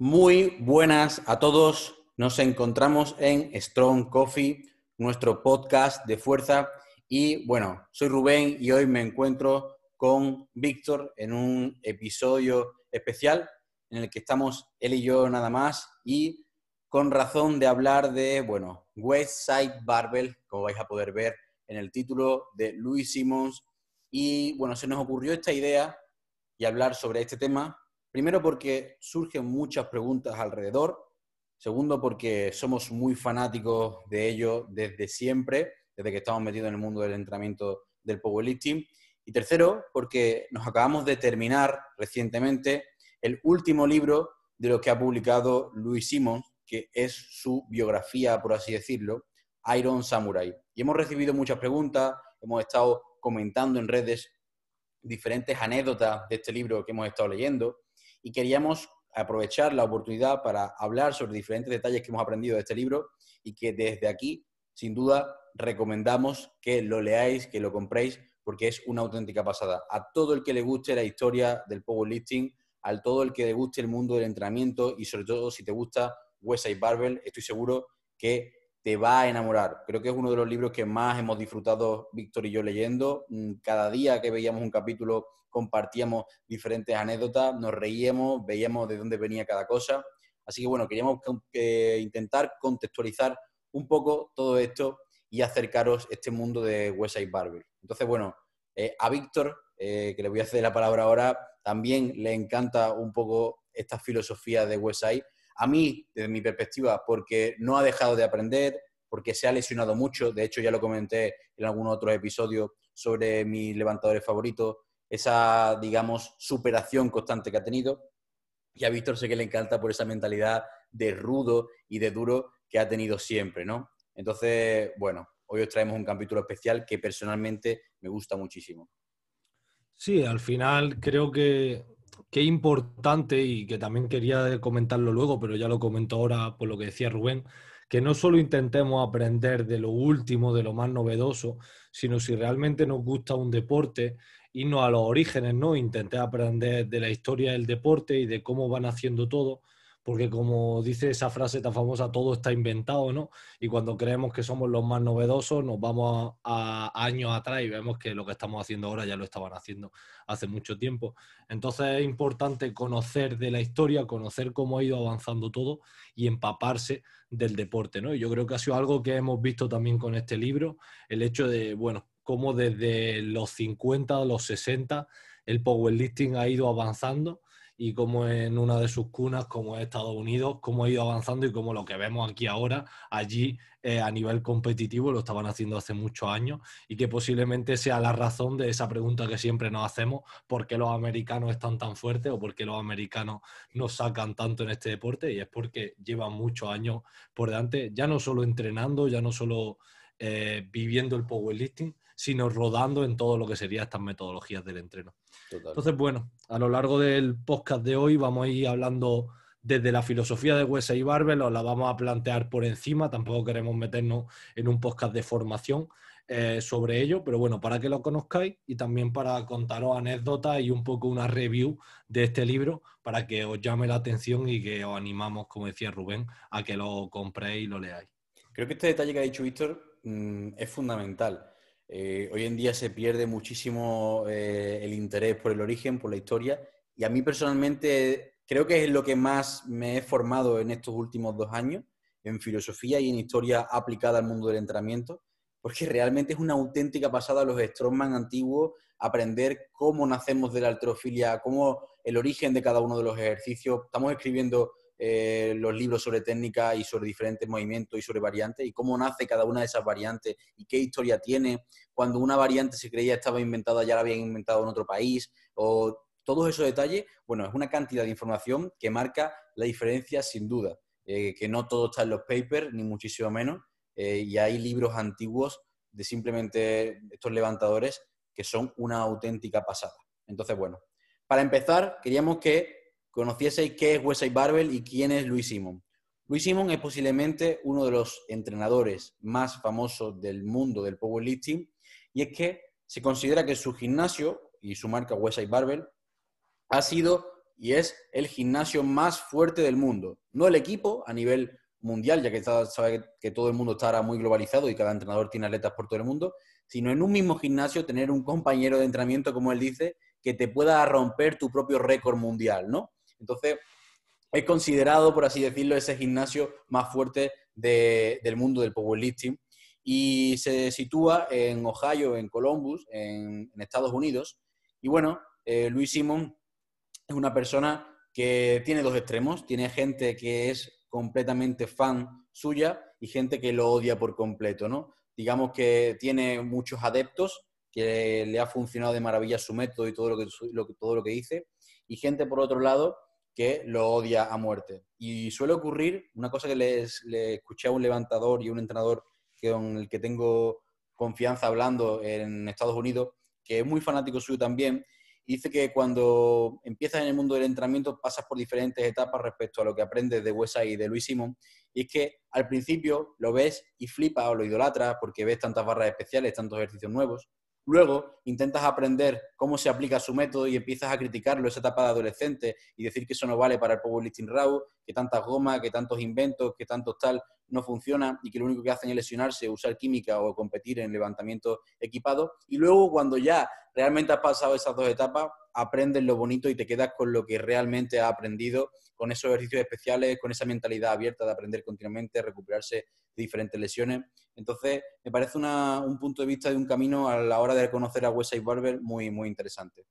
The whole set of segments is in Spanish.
Muy buenas a todos. Nos encontramos en Strong Coffee, nuestro podcast de fuerza. Y bueno, soy Rubén y hoy me encuentro con Víctor en un episodio especial en el que estamos él y yo nada más y con razón de hablar de, bueno, West Side Barbell, como vais a poder ver en el título de Louis Simmons. Y bueno, se nos ocurrió esta idea y hablar sobre este tema Primero porque surgen muchas preguntas alrededor. Segundo porque somos muy fanáticos de ello desde siempre, desde que estamos metidos en el mundo del entrenamiento del powerlifting. Y tercero porque nos acabamos de terminar recientemente el último libro de lo que ha publicado Louis Simmons, que es su biografía, por así decirlo, Iron Samurai. Y hemos recibido muchas preguntas, hemos estado comentando en redes diferentes anécdotas de este libro que hemos estado leyendo y queríamos aprovechar la oportunidad para hablar sobre diferentes detalles que hemos aprendido de este libro y que desde aquí, sin duda, recomendamos que lo leáis, que lo compréis, porque es una auténtica pasada. A todo el que le guste la historia del powerlifting, a todo el que le guste el mundo del entrenamiento y sobre todo si te gusta Westside Barbell, estoy seguro que te va a enamorar. Creo que es uno de los libros que más hemos disfrutado Víctor y yo leyendo. Mm, cada día que veíamos un capítulo compartíamos diferentes anécdotas, nos reíamos, veíamos de dónde venía cada cosa. Así que bueno, queríamos intentar contextualizar un poco todo esto y acercaros este mundo de Westside Barber. Entonces, bueno, eh, a Víctor, eh, que le voy a hacer la palabra ahora, también le encanta un poco esta filosofía de Westside. A mí, desde mi perspectiva, porque no ha dejado de aprender, porque se ha lesionado mucho. De hecho, ya lo comenté en algún otro episodio sobre mis levantadores favoritos esa, digamos, superación constante que ha tenido. Y a Víctor sé que le encanta por esa mentalidad de rudo y de duro que ha tenido siempre, ¿no? Entonces, bueno, hoy os traemos un capítulo especial que personalmente me gusta muchísimo. Sí, al final creo que, es importante y que también quería comentarlo luego, pero ya lo comento ahora por lo que decía Rubén, que no solo intentemos aprender de lo último, de lo más novedoso, sino si realmente nos gusta un deporte, irnos a los orígenes, ¿no? Intenté aprender de la historia del deporte y de cómo van haciendo todo, porque como dice esa frase tan famosa, todo está inventado, ¿no? Y cuando creemos que somos los más novedosos, nos vamos a, años atrás y vemos que lo que estamos haciendo ahora ya lo estaban haciendo hace mucho tiempo. Entonces es importante conocer de la historia, conocer cómo ha ido avanzando todo y empaparse del deporte, ¿no? Y yo creo que ha sido algo que hemos visto también con este libro, el hecho de, bueno, cómo desde los 50 a los 60 el powerlifting ha ido avanzando y cómo en una de sus cunas, como es Estados Unidos, cómo ha ido avanzando y cómo lo que vemos aquí ahora, allí eh, a nivel competitivo lo estaban haciendo hace muchos años y que posiblemente sea la razón de esa pregunta que siempre nos hacemos, ¿por qué los americanos están tan fuertes o por qué los americanos nos sacan tanto en este deporte? Y es porque llevan muchos años por delante, ya no solo entrenando, ya no solo eh, viviendo el powerlifting, sino rodando en todo lo que serían estas metodologías del entreno. Entonces, bueno, a lo largo del podcast de hoy vamos a ir hablando desde la filosofía de Wesley Barbell, os la vamos a plantear por encima, tampoco queremos meternos en un podcast de formación eh, sobre ello, pero bueno, para que lo conozcáis y también para contaros anécdotas y un poco una review de este libro para que os llame la atención y que os animamos, como decía Rubén, a que lo compréis y lo leáis. Creo que este detalle que ha dicho Víctor mm, es fundamental. Eh, hoy en día se pierde muchísimo eh, el interés por el origen, por la historia, y a mí personalmente creo que es lo que más me he formado en estos últimos dos años, en filosofía y en historia aplicada al mundo del entrenamiento, porque realmente es una auténtica pasada los strongman antiguos, aprender cómo nacemos de la alterofilia, cómo el origen de cada uno de los ejercicios. Estamos escribiendo eh, los libros sobre técnica y sobre diferentes movimientos y sobre variantes y cómo nace cada una de esas variantes y qué historia tiene. Cuando una variante se creía estaba inventada, ya la habían inventado en otro país o todos esos detalles, bueno, es una cantidad de información que marca la diferencia sin duda. Eh, que no todo está en los papers, ni muchísimo menos, eh, y hay libros antiguos de simplemente estos levantadores que son una auténtica pasada. Entonces, bueno, para empezar, queríamos que conocieseis qué es Wesley Barbell y quién es Luis Simon. Luis Simon es posiblemente uno de los entrenadores más famosos del mundo del powerlifting y es que se considera que su gimnasio y su marca Wesley Barbell ha sido y es el gimnasio más fuerte del mundo. No el equipo a nivel mundial, ya que sabe que todo el mundo está ahora muy globalizado y cada entrenador tiene atletas por todo el mundo, sino en un mismo gimnasio tener un compañero de entrenamiento, como él dice, que te pueda romper tu propio récord mundial, ¿no? Entonces, es considerado, por así decirlo, ese gimnasio más fuerte del mundo del powerlifting y se sitúa en Ohio, en Columbus, en, Estados Unidos. Y bueno, eh, Luis Simon es una persona que tiene dos extremos. Tiene gente que es completamente fan suya y gente que lo odia por completo, ¿no? Digamos que tiene muchos adeptos, que le ha funcionado de maravilla su método y todo lo que, todo lo que dice, y gente, por otro lado, que lo odia a muerte. Y suele ocurrir, una cosa que les, le escuché a un levantador y un entrenador con el que tengo confianza hablando en Estados Unidos, que es muy fanático suyo también, dice que cuando empiezas en el mundo del entrenamiento pasas por diferentes etapas respecto a lo que aprendes de Wesa y de Luis Simón. Y es que al principio lo ves y flipas o lo idolatras porque ves tantas barras especiales, tantos ejercicios nuevos. Luego intentas aprender cómo se aplica su método y empiezas a criticarlo esa etapa de adolescente y decir que eso no vale para el powerlifting raw, que tantas gomas, que tantos inventos, que tantos tal no funciona y que lo único que hacen es lesionarse, usar química o competir en levantamiento equipado. Y luego cuando ya realmente has pasado esas dos etapas, aprendes lo bonito y te quedas con lo que realmente has aprendido, con esos ejercicios especiales, con esa mentalidad abierta de aprender continuamente, recuperarse de diferentes lesiones. Entonces, me parece un punto de vista de un camino a la hora de conocer a Westside Barber muy, muy interesante.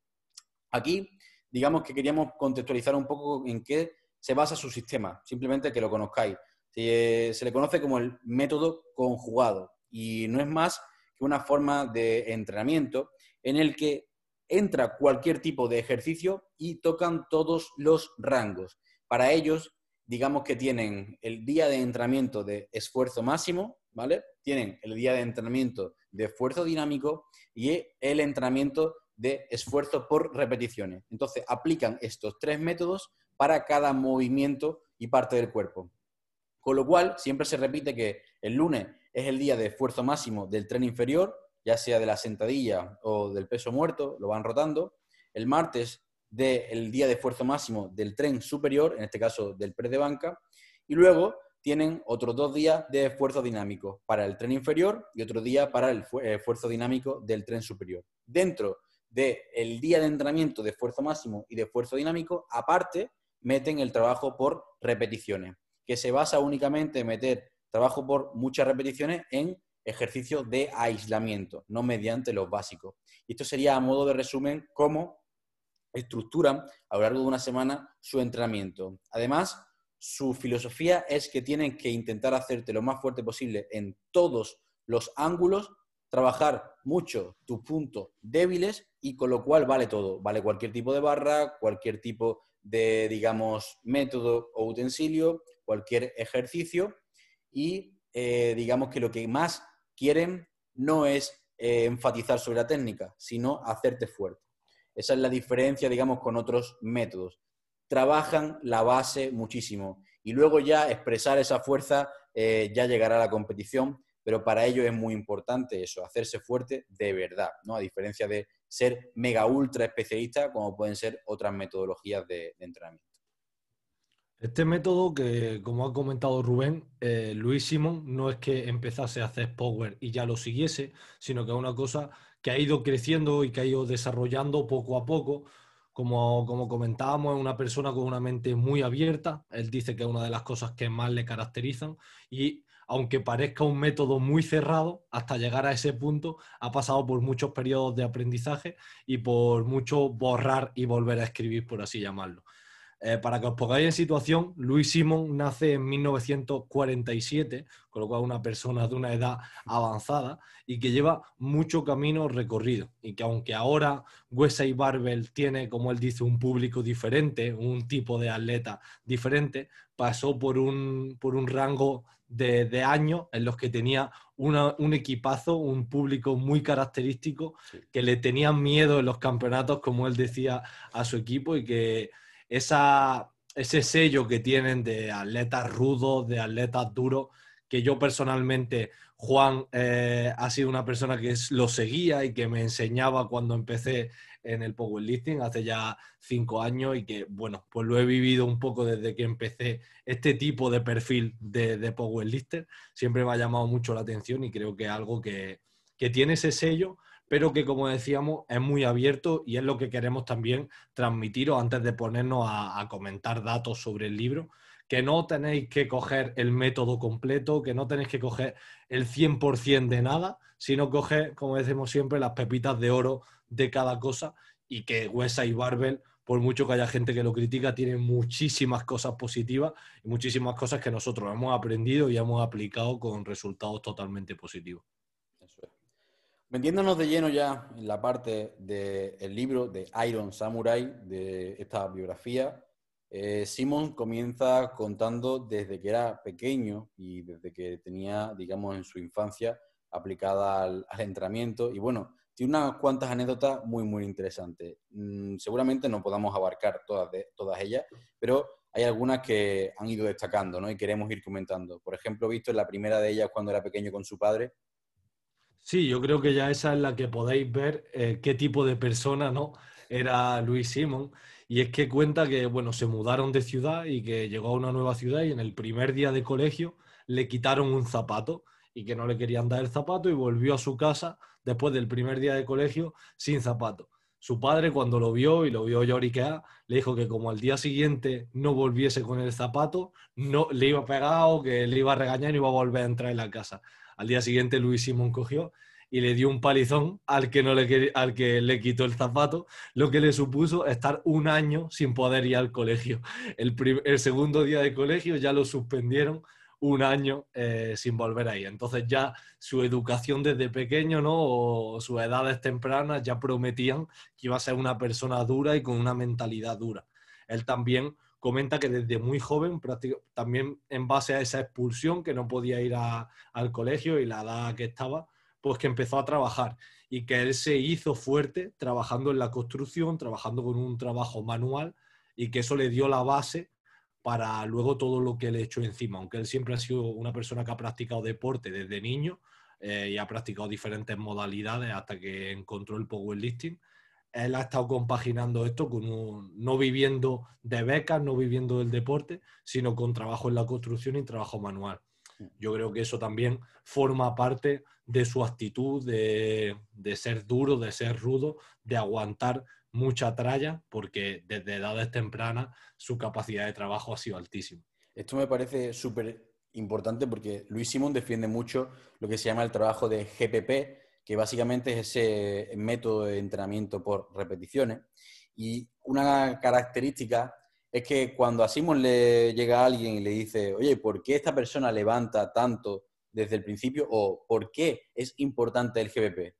Aquí, digamos que queríamos contextualizar un poco en qué se basa su sistema, simplemente que lo conozcáis. Se, se le conoce como el método conjugado y no es más que una forma de entrenamiento en el que entra cualquier tipo de ejercicio y tocan todos los rangos. Para ellos, digamos que tienen el día de entrenamiento de esfuerzo máximo, ¿vale? Tienen el día de entrenamiento de esfuerzo dinámico y el entrenamiento de esfuerzo por repeticiones. Entonces, aplican estos tres métodos para cada movimiento y parte del cuerpo. Con lo cual, siempre se repite que el lunes es el día de esfuerzo máximo del tren inferior, ya sea de la sentadilla o del peso muerto, lo van rotando. El martes del día de esfuerzo máximo del tren superior, en este caso del press de banca. Y luego tienen otros dos días de esfuerzo dinámico para el tren inferior y otro día para el eh, esfuerzo dinámico del tren superior. Dentro del día de entrenamiento de esfuerzo máximo y de esfuerzo dinámico, aparte, meten el trabajo por repeticiones, que se basa únicamente en meter trabajo por muchas repeticiones en ejercicios de aislamiento, no mediante los básicos. Y esto sería a modo de resumen cómo estructuran a lo largo de una semana su entrenamiento. Además, su filosofía es que tienen que intentar hacerte lo más fuerte posible en todos los ángulos, trabajar mucho tus puntos débiles y con lo cual vale todo. Vale cualquier tipo de barra, cualquier tipo de, digamos, método o utensilio, cualquier ejercicio y eh, digamos que lo que más quieren no es eh, enfatizar sobre la técnica, sino hacerte fuerte. Esa es la diferencia, digamos, con otros métodos trabajan la base muchísimo. Y luego ya expresar esa fuerza eh, ya llegará a la competición, pero para ello es muy importante eso, hacerse fuerte de verdad, ¿no? A diferencia de ser mega ultra especialista como pueden ser otras metodologías de, entrenamiento. Este método que, como ha comentado Rubén, eh, Luis Simón no es que empezase a hacer power y ya lo siguiese, sino que es una cosa que ha ido creciendo y que ha ido desarrollando poco a poco, como, comentábamos, es una persona con una mente muy abierta. Él dice que es una de las cosas que más le caracterizan y aunque parezca un método muy cerrado, hasta llegar a ese punto ha pasado por muchos periodos de aprendizaje y por mucho borrar y volver a escribir, por así llamarlo. Eh, para que os pongáis en situación, Luis Simon nace en 1947, con lo cual una persona de una edad avanzada y que lleva mucho camino recorrido. Y que aunque ahora Wesley Barbell tiene, como él dice, un público diferente, un tipo de atleta diferente, pasó por un, por un rango de, años en los que tenía un equipazo, un público muy característico, que le tenían miedo en los campeonatos, como él decía a su equipo, y que esa, ese sello que tienen de atletas rudos, de atletas duros, que yo personalmente Juan eh, ha sido una persona que lo seguía y que me enseñaba cuando empecé en el powerlifting hace ya cinco años y que, bueno, pues lo he vivido un poco desde que empecé este tipo de perfil de, de powerlifter. Siempre me ha llamado mucho la atención y creo que algo que, tiene ese sello, pero que, como decíamos, es muy abierto y es lo que queremos también transmitiros antes de ponernos a comentar datos sobre el libro que no tenéis que coger el método completo, que no tenéis que coger el 100% de nada, sino coger, como decimos siempre, las pepitas de oro de cada cosa y que Huesa y Barbel, por mucho que haya gente que lo critica, tienen muchísimas cosas positivas y muchísimas cosas que nosotros hemos aprendido y hemos aplicado con resultados totalmente positivos. Metiéndonos de lleno ya en la parte del libro de Iron Samurai, de esta biografía, eh, Simon comienza contando desde que era pequeño y desde que tenía, digamos, en su infancia aplicada al, entrenamiento. Y bueno, tiene unas cuantas anécdotas muy, muy interesantes. Mm, seguramente no podamos abarcar todas, todas ellas, pero hay algunas que han ido destacando ¿no? y queremos ir comentando. Por ejemplo, visto en la primera de ellas cuando era pequeño con su padre. Sí, yo creo que ya esa es la que podéis ver eh, qué tipo de persona ¿no? era Luis Simon. Y es que cuenta que, bueno, se mudaron de ciudad y que llegó a una nueva ciudad y en el primer día de colegio le quitaron un zapato y que no le querían dar el zapato y volvió a su casa después del primer día de colegio sin zapato. Su padre cuando lo vio y lo vio lloriquear, le dijo que como al día siguiente no volviese con el zapato, no le iba a pegar o que le iba a regañar y iba a volver a entrar en la casa. Al día siguiente Luis Simón cogió y le dio un palizón al que, no le, al que le quitó el zapato, lo que le supuso estar un año sin poder ir al colegio. El, el segundo día de colegio ya lo suspendieron un año eh, sin volver ahí. Entonces ya su educación desde pequeño, ¿no? O sus edades tempranas ya prometían que iba a ser una persona dura y con una mentalidad dura. Él también comenta que desde muy joven, también en base a esa expulsión, que no podía ir al colegio y la edad que estaba, pues que empezó a trabajar y que él se hizo fuerte trabajando en la construcción, trabajando con un trabajo manual y que eso le dio la base para luego todo lo que le echó encima, aunque él siempre ha sido una persona que ha practicado deporte desde niño eh, y ha practicado diferentes modalidades hasta que encontró el powerlifting. Él ha estado compaginando esto con un, no viviendo de becas, no viviendo del deporte, sino con trabajo en la construcción y trabajo manual. Yo creo que eso también forma parte de su actitud de, ser duro, de ser rudo, de aguantar mucha tralla, porque desde edades tempranas su capacidad de trabajo ha sido altísima. Esto me parece súper importante porque Luis Simón defiende mucho lo que se llama el trabajo de GPP, que básicamente es ese método de entrenamiento por repeticiones. Y una característica es que cuando a Simon le llega alguien y le dice, oye, ¿por qué esta persona levanta tanto desde el principio? ¿O por qué es importante el GBP?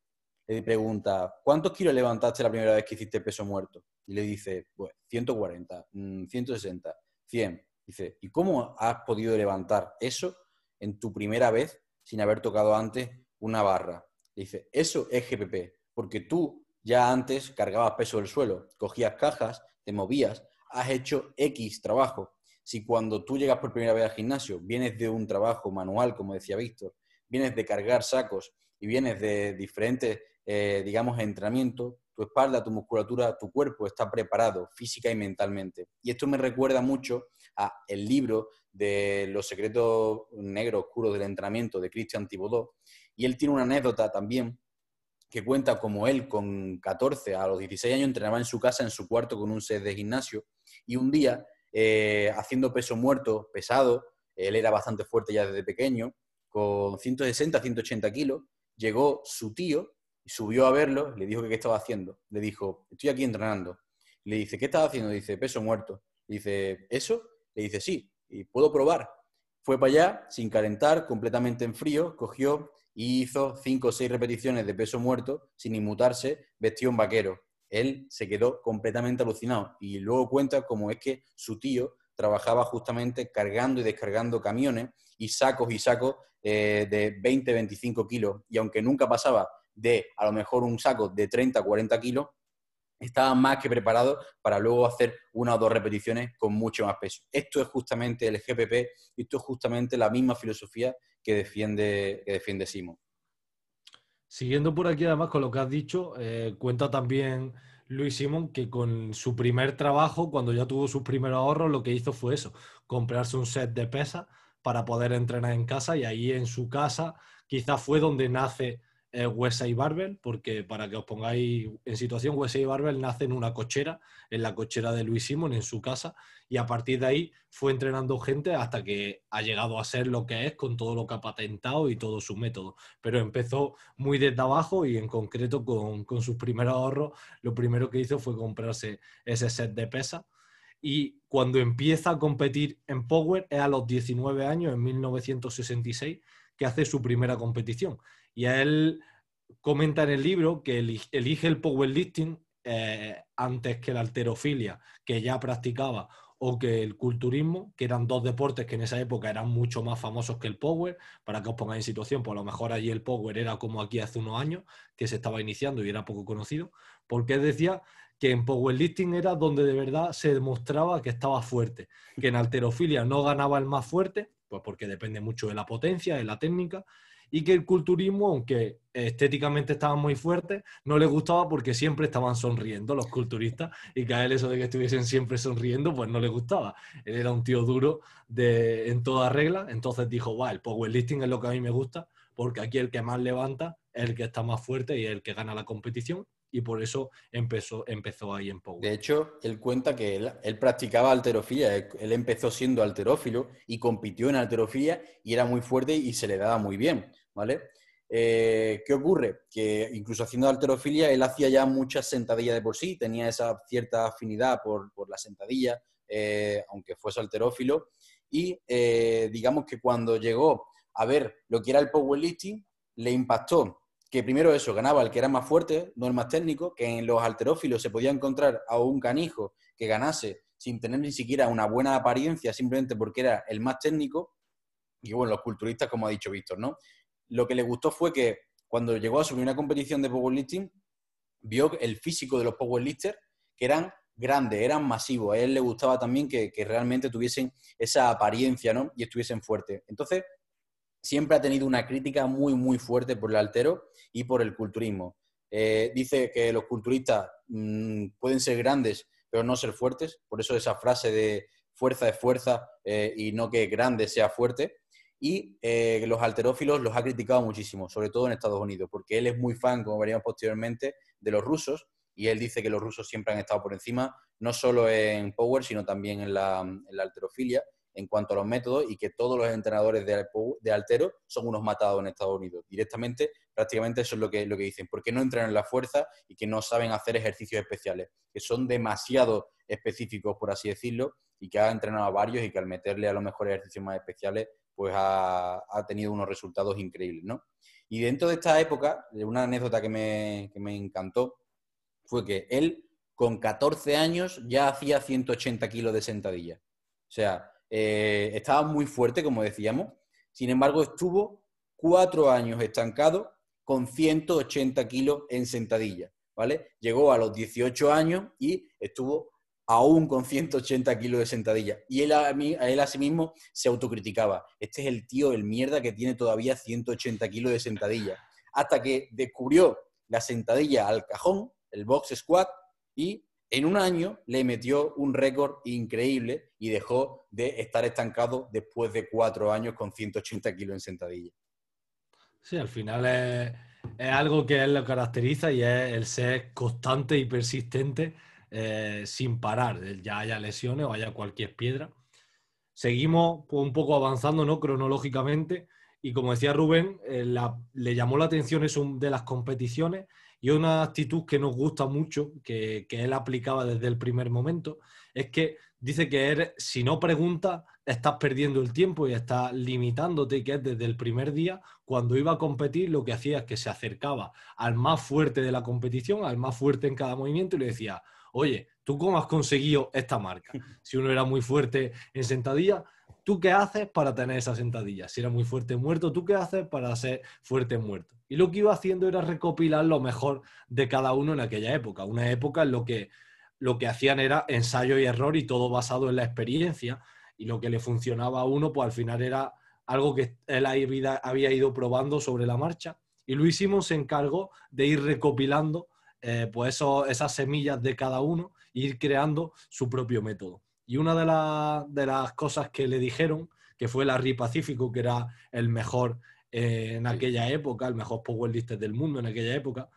Le pregunta, ¿cuántos kilos levantaste la primera vez que hiciste peso muerto? Y le dice, pues 140, 160, 100. Dice, ¿y cómo has podido levantar eso en tu primera vez sin haber tocado antes una barra? Dice, eso es GPP, porque tú ya antes cargabas peso del suelo, cogías cajas, te movías, has hecho X trabajo. Si cuando tú llegas por primera vez al gimnasio, vienes de un trabajo manual, como decía Víctor, vienes de cargar sacos y vienes de diferentes, eh, digamos, entrenamientos, tu espalda, tu musculatura, tu cuerpo está preparado física y mentalmente. Y esto me recuerda mucho a el libro de Los secretos negros oscuros del entrenamiento de Christian Thibodeau. Y él tiene una anécdota también que cuenta como él con 14 a los 16 años entrenaba en su casa, en su cuarto, con un set de gimnasio. Y un día, eh, haciendo peso muerto, pesado, él era bastante fuerte ya desde pequeño, con 160, 180 kilos, llegó su tío subió a verlo, le dijo que qué estaba haciendo. Le dijo, estoy aquí entrenando. Le dice, ¿qué estás haciendo? Dice, peso muerto. Le dice, ¿eso? Le dice, sí, y puedo probar. Fue para allá, sin calentar, completamente en frío, cogió y hizo cinco o seis repeticiones de peso muerto sin inmutarse, vestido en vaquero. Él se quedó completamente alucinado y luego cuenta cómo es que su tío trabajaba justamente cargando y descargando camiones y sacos y sacos eh, de 20, 25 kilos. Y aunque nunca pasaba de a lo mejor un saco de 30, 40 kilos, estaba más que preparado para luego hacer una o dos repeticiones con mucho más peso. Esto es justamente el GPP, esto es justamente la misma filosofía que defiende, que defiende Simon. Siguiendo por aquí, además, con lo que has dicho, eh, cuenta también Luis Simón que con su primer trabajo, cuando ya tuvo sus primeros ahorros, lo que hizo fue eso, comprarse un set de pesas para poder entrenar en casa y ahí en su casa quizás fue donde nace eh, Wesley Barbel, porque para que os pongáis en situación, Wesley Barbel nace en una cochera, en la cochera de Luis Simon, en su casa, y a partir de ahí fue entrenando gente hasta que ha llegado a ser lo que es con todo lo que ha patentado y todo su método. Pero empezó muy desde abajo y en concreto con, con sus primeros ahorros, lo primero que hizo fue comprarse ese set de pesas. Y cuando empieza a competir en Power es a los 19 años, en 1966, que hace su primera competición. Y a él comenta en el libro que elige el powerlifting eh, antes que la alterofilia, que ya practicaba, o que el culturismo, que eran dos deportes que en esa época eran mucho más famosos que el power. Para que os pongáis en situación, pues a lo mejor allí el power era como aquí hace unos años, que se estaba iniciando y era poco conocido, porque decía que en powerlifting era donde de verdad se demostraba que estaba fuerte, que en alterofilia no ganaba el más fuerte, pues porque depende mucho de la potencia, de la técnica, y que el culturismo, aunque estéticamente estaban muy fuertes, no les gustaba porque siempre estaban sonriendo los culturistas y que a él eso de que estuviesen siempre sonriendo, pues no le gustaba. Él era un tío duro de, en toda regla, entonces dijo, va, el powerlifting es lo que a mí me gusta porque aquí el que más levanta es el que está más fuerte y el que gana la competición y por eso empezó, empezó ahí en Power. De hecho, él cuenta que él, practicaba alterofilia, él, empezó siendo alterófilo y compitió en alterofilia y era muy fuerte y se le daba muy bien, ¿vale? Eh, ¿Qué ocurre? Que incluso haciendo alterofilia, él hacía ya muchas sentadillas de por sí, tenía esa cierta afinidad por, la sentadilla, eh, aunque fuese alterófilo, y eh, digamos que cuando llegó a ver lo que era el powerlifting, le impactó que primero eso, ganaba el que era más fuerte, no el más técnico, que en los alterófilos se podía encontrar a un canijo que ganase sin tener ni siquiera una buena apariencia, simplemente porque era el más técnico, y bueno, los culturistas, como ha dicho Víctor, ¿no? Lo que le gustó fue que cuando llegó a subir una competición de powerlifting, vio el físico de los powerlifters, que eran grandes, eran masivos. A él le gustaba también que, que realmente tuviesen esa apariencia, ¿no? Y estuviesen fuertes. Entonces, siempre ha tenido una crítica muy, muy fuerte por el altero y por el culturismo. Eh, dice que los culturistas mm, pueden ser grandes, pero no ser fuertes, por eso esa frase de fuerza es fuerza eh, y no que grande sea fuerte. Y eh, los alterófilos los ha criticado muchísimo, sobre todo en Estados Unidos, porque él es muy fan, como veríamos posteriormente, de los rusos y él dice que los rusos siempre han estado por encima, no solo en Power, sino también en la, en la alterofilia en cuanto a los métodos y que todos los entrenadores de, altero son unos matados en Estados Unidos. Directamente, prácticamente eso es lo que, lo que dicen, porque no entrenan la fuerza y que no saben hacer ejercicios especiales, que son demasiado específicos, por así decirlo, y que ha entrenado a varios y que al meterle a los mejores ejercicios más especiales, pues ha, tenido unos resultados increíbles, ¿no? Y dentro de esta época, una anécdota que me, que me encantó fue que él, con 14 años, ya hacía 180 kilos de sentadilla. O sea, eh, estaba muy fuerte, como decíamos. Sin embargo, estuvo cuatro años estancado con 180 kilos en sentadilla, ¿vale? Llegó a los 18 años y estuvo aún con 180 kilos de sentadilla. Y él a, mí, a él a sí mismo se autocriticaba. Este es el tío, el mierda que tiene todavía 180 kilos de sentadilla. Hasta que descubrió la sentadilla al cajón, el box squat, y en un año le metió un récord increíble y dejó de estar estancado después de cuatro años con 180 kilos en sentadilla. Sí, al final es, algo que él lo caracteriza y es el ser constante y persistente eh, sin parar, ya haya lesiones o haya cualquier piedra. Seguimos pues, un poco avanzando ¿no? cronológicamente y como decía Rubén, eh, le llamó la atención eso de las competiciones y una actitud que nos gusta mucho, que, él aplicaba desde el primer momento, es que dice que eres, si no preguntas, estás perdiendo el tiempo y estás limitándote, que es desde el primer día, cuando iba a competir, lo que hacía es que se acercaba al más fuerte de la competición, al más fuerte en cada movimiento y le decía, oye, ¿tú cómo has conseguido esta marca? Si uno era muy fuerte en sentadilla, ¿tú qué haces para tener esa sentadilla? Si era muy fuerte muerto, ¿tú qué haces para ser fuerte muerto? Y lo que iba haciendo era recopilar lo mejor de cada uno en aquella época. Una época en lo que lo que hacían era ensayo y error y todo basado en la experiencia. Y lo que le funcionaba a uno, pues al final era algo que él había ido probando sobre la marcha. Y Luis Simon se encargó de ir recopilando eh, pues esas semillas de cada uno e ir creando su propio método. Y una de, las cosas que le dijeron, que fue Larry Pacífico, que era el mejor eh, en aquella época, el mejor powerlifter del mundo en aquella época,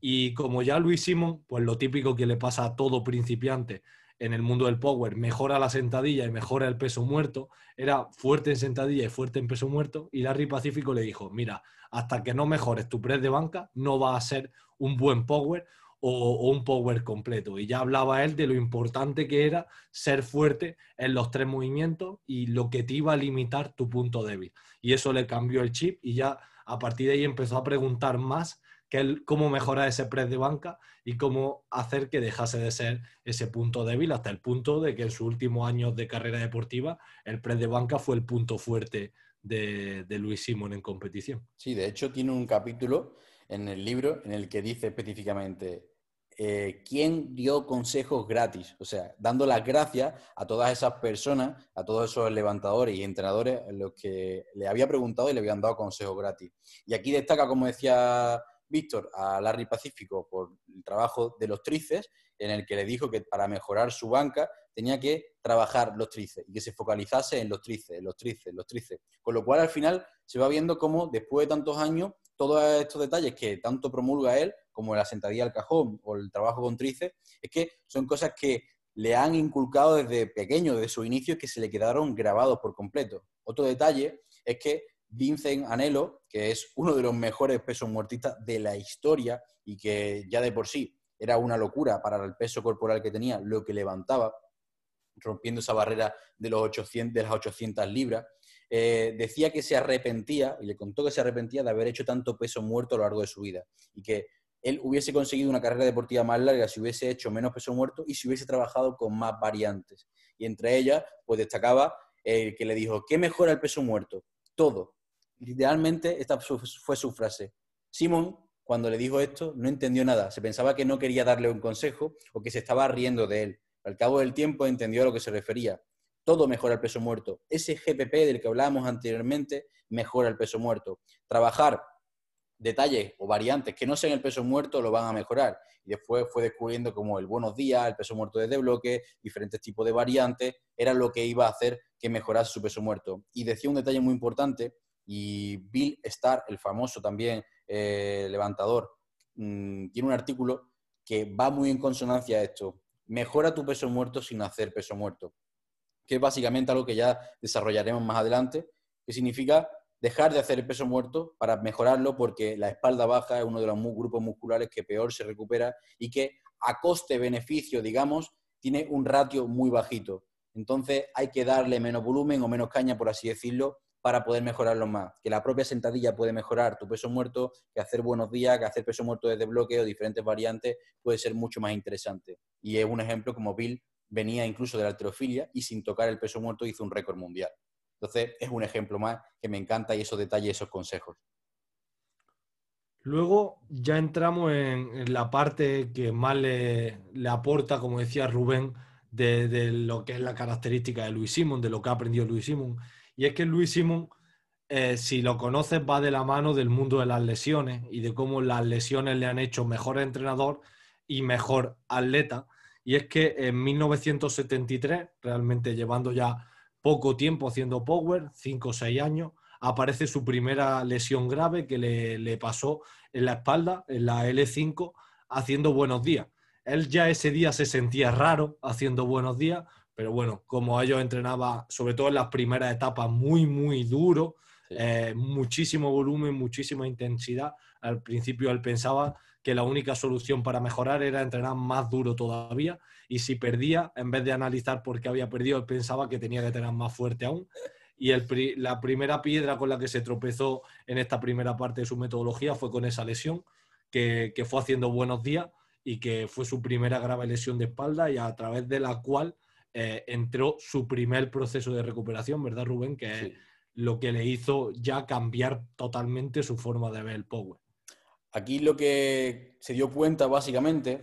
y como ya Luis Simon, pues lo típico que le pasa a todo principiante en el mundo del power, mejora la sentadilla y mejora el peso muerto, era fuerte en sentadilla y fuerte en peso muerto, y Larry Pacífico le dijo, mira, hasta que no mejores tu press de banca, no va a ser un buen power o, un power completo. Y ya hablaba él de lo importante que era ser fuerte en los tres movimientos y lo que te iba a limitar tu punto débil. Y eso le cambió el chip y ya a partir de ahí empezó a preguntar más que cómo mejorar ese press de banca y cómo hacer que dejase de ser ese punto débil hasta el punto de que en sus últimos años de carrera deportiva el press de banca fue el punto fuerte de, de Luis Simón en competición. Sí, de hecho tiene un capítulo en el libro en el que dice específicamente eh, quién dio consejos gratis, o sea, dando las gracias a todas esas personas, a todos esos levantadores y entrenadores a los que le había preguntado y le habían dado consejos gratis. Y aquí destaca, como decía Víctor, a Larry Pacífico por el trabajo de los tríceps, en el que le dijo que para mejorar su banca tenía que trabajar los tríceps y que se focalizase en los tríceps, los tríceps, los tríceps. Con lo cual, al final, se va viendo cómo, después de tantos años, todos estos detalles que tanto promulga él, como la sentadilla al cajón o el trabajo con tríceps, es que son cosas que le han inculcado desde pequeño, desde su inicio, que se le quedaron grabados por completo. Otro detalle es que Vincent Anelo, que es uno de los mejores pesos muertistas de la historia y que ya de por sí era una locura para el peso corporal que tenía, lo que levantaba, rompiendo esa barrera de, los 800, de las 800 libras, eh, decía que se arrepentía, y le contó que se arrepentía de haber hecho tanto peso muerto a lo largo de su vida, y que él hubiese conseguido una carrera deportiva más larga si hubiese hecho menos peso muerto y si hubiese trabajado con más variantes. Y entre ellas, pues destacaba el que le dijo, ¿qué mejora el peso muerto? Todo. Literalmente, esta fue su frase. Simón, cuando le dijo esto, no entendió nada. Se pensaba que no quería darle un consejo o que se estaba riendo de él. Al cabo del tiempo entendió a lo que se refería. Todo mejora el peso muerto. Ese GPP del que hablábamos anteriormente mejora el peso muerto. Trabajar detalles o variantes que no sean el peso muerto lo van a mejorar. Y después fue descubriendo como el buenos días, el peso muerto desde bloque, diferentes tipos de variantes, era lo que iba a hacer que mejorase su peso muerto. Y decía un detalle muy importante, y Bill Starr, el famoso también eh, levantador, mm, tiene un artículo que va muy en consonancia a esto. Mejora tu peso muerto sin hacer peso muerto, que es básicamente algo que ya desarrollaremos más adelante, que significa dejar de hacer el peso muerto para mejorarlo porque la espalda baja es uno de los grupos musculares que peor se recupera y que a coste-beneficio, digamos, tiene un ratio muy bajito. Entonces hay que darle menos volumen o menos caña, por así decirlo, para poder mejorarlo más. Que la propia sentadilla puede mejorar tu peso muerto, que hacer buenos días, que hacer peso muerto desde bloqueo, diferentes variantes, puede ser mucho más interesante. Y es un ejemplo como Bill venía incluso de la alterofilia y sin tocar el peso muerto hizo un récord mundial. Entonces, es un ejemplo más que me encanta y esos detalles, esos consejos. Luego ya entramos en, la parte que más le, aporta, como decía Rubén, de, lo que es la característica de Luis Simon, de lo que ha aprendido Luis Simon. Y es que Luis Simon, eh, si lo conoces, va de la mano del mundo de las lesiones y de cómo las lesiones le han hecho mejor entrenador y mejor atleta. Y es que en 1973, realmente llevando ya poco tiempo haciendo power, 5 o 6 años, aparece su primera lesión grave que le, pasó en la espalda, en la L5, haciendo buenos días. Él ya ese día se sentía raro haciendo buenos días, pero bueno, como ellos entrenaba, sobre todo en las primeras etapas, muy, muy duro, eh, muchísimo volumen, muchísima intensidad. Al principio él pensaba que la única solución para mejorar era entrenar más duro todavía y si perdía, en vez de analizar por qué había perdido, él pensaba que tenía que tener más fuerte aún. Y la primera piedra con la que se tropezó en esta primera parte de su metodología fue con esa lesión, que, fue haciendo buenos días y que fue su primera grave lesión de espalda y a través de la cual eh, entró su primer proceso de recuperación, ¿verdad, Rubén? Que es lo que le hizo ya cambiar totalmente su forma de ver el power. Aquí lo que se dio cuenta básicamente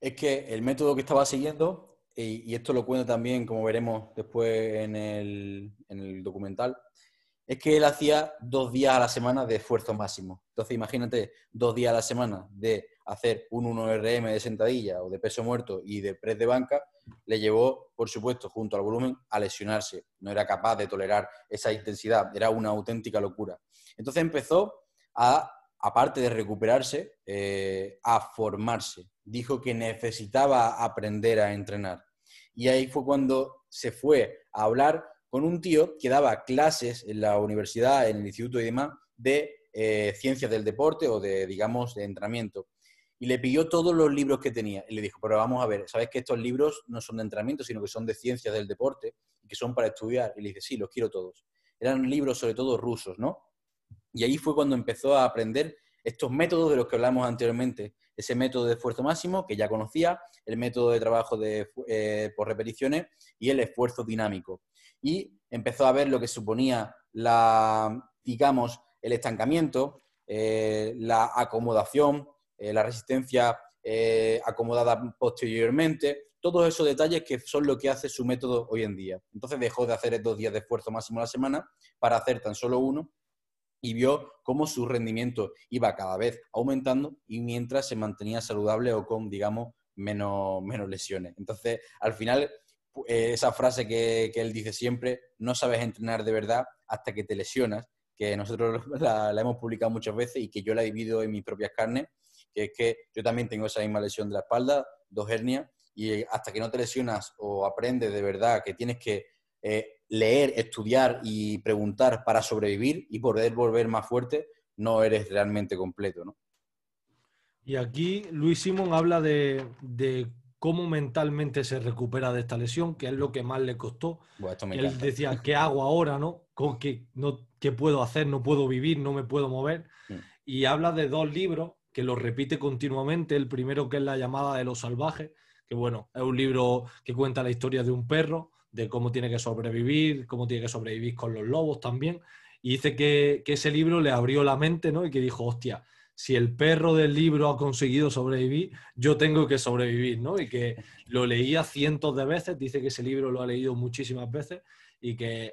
es que el método que estaba siguiendo, y, esto lo cuento también, como veremos después en el, documental, es que él hacía dos días a la semana de esfuerzo máximo. Entonces, imagínate, dos días a la semana de hacer un 1RM de sentadilla o de peso muerto y de press de banca, le llevó, por supuesto, junto al volumen, a lesionarse. No era capaz de tolerar esa intensidad, era una auténtica locura. Entonces empezó a, aparte de recuperarse, eh, a formarse. Dijo que necesitaba aprender a entrenar. Y ahí fue cuando se fue a hablar con un tío que daba clases en la universidad, en el instituto y demás, de eh, ciencias del deporte o de, digamos, de entrenamiento. Y le pidió todos los libros que tenía. Y le dijo, pero vamos a ver, ¿sabes que estos libros no son de entrenamiento, sino que son de ciencias del deporte y que son para estudiar? Y le dice, sí, los quiero todos. Eran libros sobre todo rusos, ¿no? Y ahí fue cuando empezó a aprender estos métodos de los que hablamos anteriormente. Ese método de esfuerzo máximo, que ya conocía, el método de trabajo de, eh, por repeticiones y el esfuerzo dinámico y empezó a ver lo que suponía la, digamos, el estancamiento, eh, la acomodación, eh, la resistencia acomodada posteriormente, todos esos detalles que son lo que hace su método hoy en día. Entonces dejó de hacer dos días de esfuerzo máximo a la semana para hacer tan solo uno y vio cómo su rendimiento iba cada vez aumentando y mientras se mantenía saludable o con, digamos, menos, menos lesiones. Entonces, al final, eh, esa frase que, él dice siempre, no sabes entrenar de verdad hasta que te lesionas, que nosotros la, hemos publicado muchas veces y que yo la he vivido en mis propias carnes, que es que yo también tengo esa misma lesión de la espalda, dos hernias, y hasta que no te lesionas o aprendes de verdad que tienes que eh, leer, estudiar y preguntar para sobrevivir y poder volver más fuerte, no eres realmente completo, ¿no? Y aquí Luis Simón habla de, de cómo mentalmente se recupera de esta lesión, que es lo que más le costó. Él decía, ¿qué hago ahora? ¿no? ¿Con qué, no, ¿Qué puedo hacer? No puedo vivir, no me puedo mover. Mm. Y habla de dos libros que los repite continuamente. El primero que es La llamada de los salvajes, que bueno, es un libro que cuenta la historia de un perro, de cómo tiene que sobrevivir, cómo tiene que sobrevivir con los lobos también. Y dice que, que ese libro le abrió la mente, ¿no? Y que dijo, hostia, si el perro del libro ha conseguido sobrevivir, yo tengo que sobrevivir, ¿no? Y que lo leía cientos de veces, dice que ese libro lo ha leído muchísimas veces y que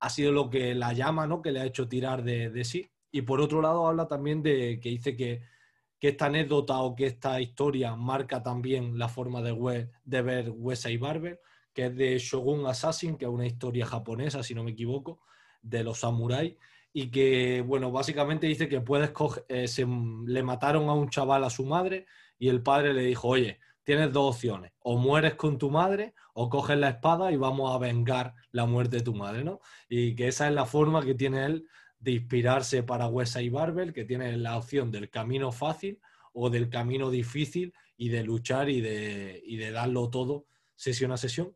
ha sido lo que la llama, ¿no? Que le ha hecho tirar de, sí. Y por otro lado habla también de que dice que, esta anécdota o que esta historia marca también la forma de, de ver Wesley Barber, que es de Shogun Assassin, que es una historia japonesa, si no me equivoco, de los samuráis, y que, bueno, básicamente dice que puedes coger, eh, se, le mataron a un chaval a su madre y el padre le dijo, oye, tienes dos opciones, o mueres con tu madre o coges la espada y vamos a vengar la muerte de tu madre, ¿no? Y que esa es la forma que tiene él de inspirarse para y Barber, que tiene la opción del camino fácil o del camino difícil y de luchar y de, y de darlo todo sesión a sesión.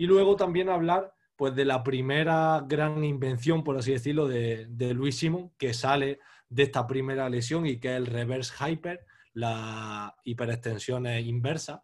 Y luego también hablar pues de la primera gran invención, por así decirlo, de, de Luis Simon, que sale de esta primera lesión y que es el reverse hyper, la hiperextensión inversa,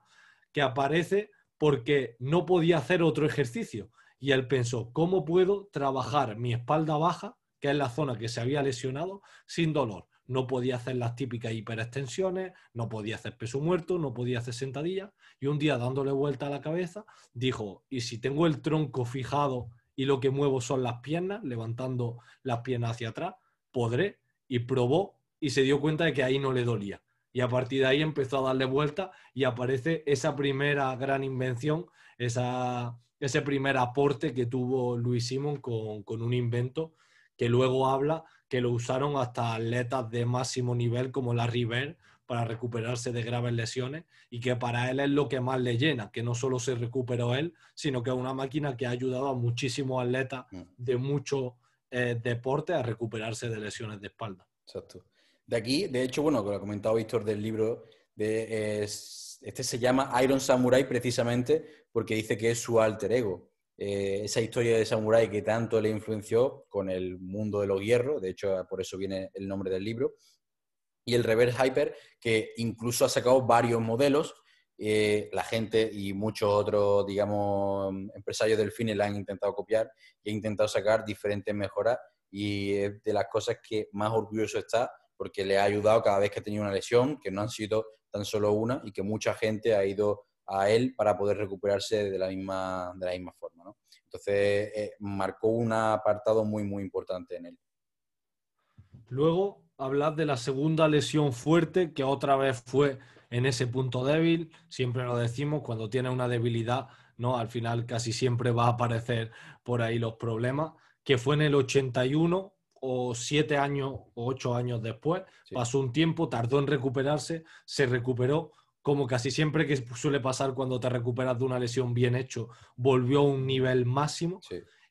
que aparece porque no podía hacer otro ejercicio. Y él pensó, ¿cómo puedo trabajar mi espalda baja, que es la zona que se había lesionado, sin dolor? No podía hacer las típicas hiperextensiones, no podía hacer peso muerto, no podía hacer sentadillas. Y un día dándole vuelta a la cabeza, dijo, ¿y si tengo el tronco fijado y lo que muevo son las piernas, levantando las piernas hacia atrás, podré? Y probó y se dio cuenta de que ahí no le dolía. Y a partir de ahí empezó a darle vuelta y aparece esa primera gran invención, ese primer aporte que tuvo Luis Simon con un invento que luego habla que lo usaron hasta atletas de máximo nivel como la River para recuperarse de graves lesiones y que para él es lo que más le llena, que no solo se recuperó él, sino que es una máquina que ha ayudado a muchísimos atletas mm. de muchos eh, deportes a recuperarse de lesiones de espalda. Exacto. De aquí, de hecho, bueno, como ha comentado Víctor del libro, de, este se llama Iron Samurai precisamente porque dice que es su alter ego. Eh, esa historia de samurái que tanto le influenció con el mundo de los hierros, de hecho por eso viene el nombre del libro, y el Reverse Hyper, que incluso ha sacado varios modelos. Eh, la gente y muchos otros, digamos, empresarios del cine la han intentado copiar y han intentado sacar diferentes mejoras y es de las cosas que más orgulloso está porque le ha ayudado cada vez que ha tenido una lesión, que no han sido tan solo una y que mucha gente ha ido a él para poder recuperarse de la misma, de la misma forma. Entonces, eh, marcó un apartado muy, muy importante en él. Luego, hablar de la segunda lesión fuerte, que otra vez fue en ese punto débil. Siempre lo decimos, cuando tiene una debilidad, ¿no? Al final casi siempre va a aparecer por ahí los problemas, que fue en el 81 o siete años o ocho años después. Pasó un tiempo, tardó en recuperarse, se recuperó, como casi siempre que suele pasar cuando te recuperas de una lesión bien hecho, volvió a un nivel máximo.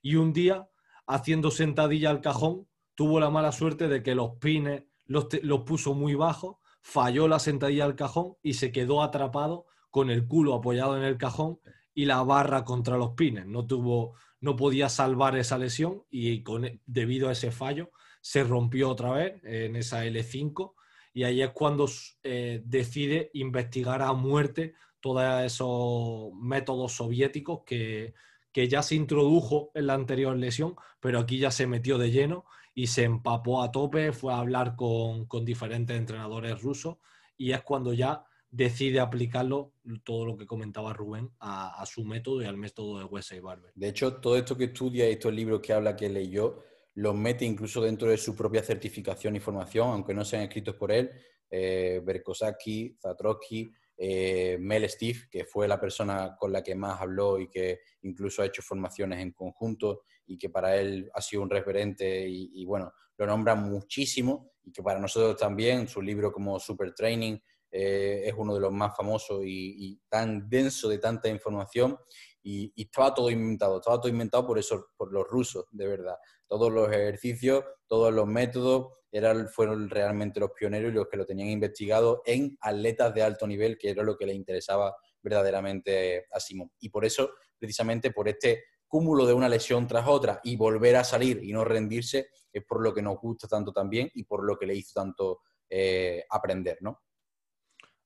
Y un día, haciendo sentadilla al cajón, tuvo la mala suerte de que los pines los, los puso muy bajos, falló la sentadilla al cajón y se quedó atrapado con el culo apoyado en el cajón y la barra contra los pines. No tuvo, no podía salvar esa lesión y con, debido a ese fallo se rompió otra vez en esa L5 y ahí es cuando eh, decide investigar a muerte todos esos métodos soviéticos que, que ya se introdujo en la anterior lesión, pero aquí ya se metió de lleno y se empapó a tope, fue a hablar con, con diferentes entrenadores rusos y es cuando ya decide aplicarlo, todo lo que comentaba Rubén, a, su método y al método de Wesley Barber. De hecho, todo esto que estudia y estos libros que habla, que leyó, los mete incluso dentro de su propia certificación y formación, aunque no sean escritos por él. Eh, Berkosaki, Zatrowski, eh, Mel Steve, que fue la persona con la que más habló y que incluso ha hecho formaciones en conjunto y que para él ha sido un referente y, bueno, lo nombra muchísimo y que para nosotros también, su libro como Super Training, eh, es uno de los más famosos y, tan denso de tanta información y, estaba todo inventado, estaba todo inventado por eso, por los rusos, de verdad. Todos los ejercicios, todos los métodos eran, fueron realmente los pioneros y los que lo tenían investigado en atletas de alto nivel, que era lo que le interesaba verdaderamente a Simón. Y por eso, precisamente por este cúmulo de una lesión tras otra y volver a salir y no rendirse, es por lo que nos gusta tanto también y por lo que le hizo tanto eh, aprender, ¿no?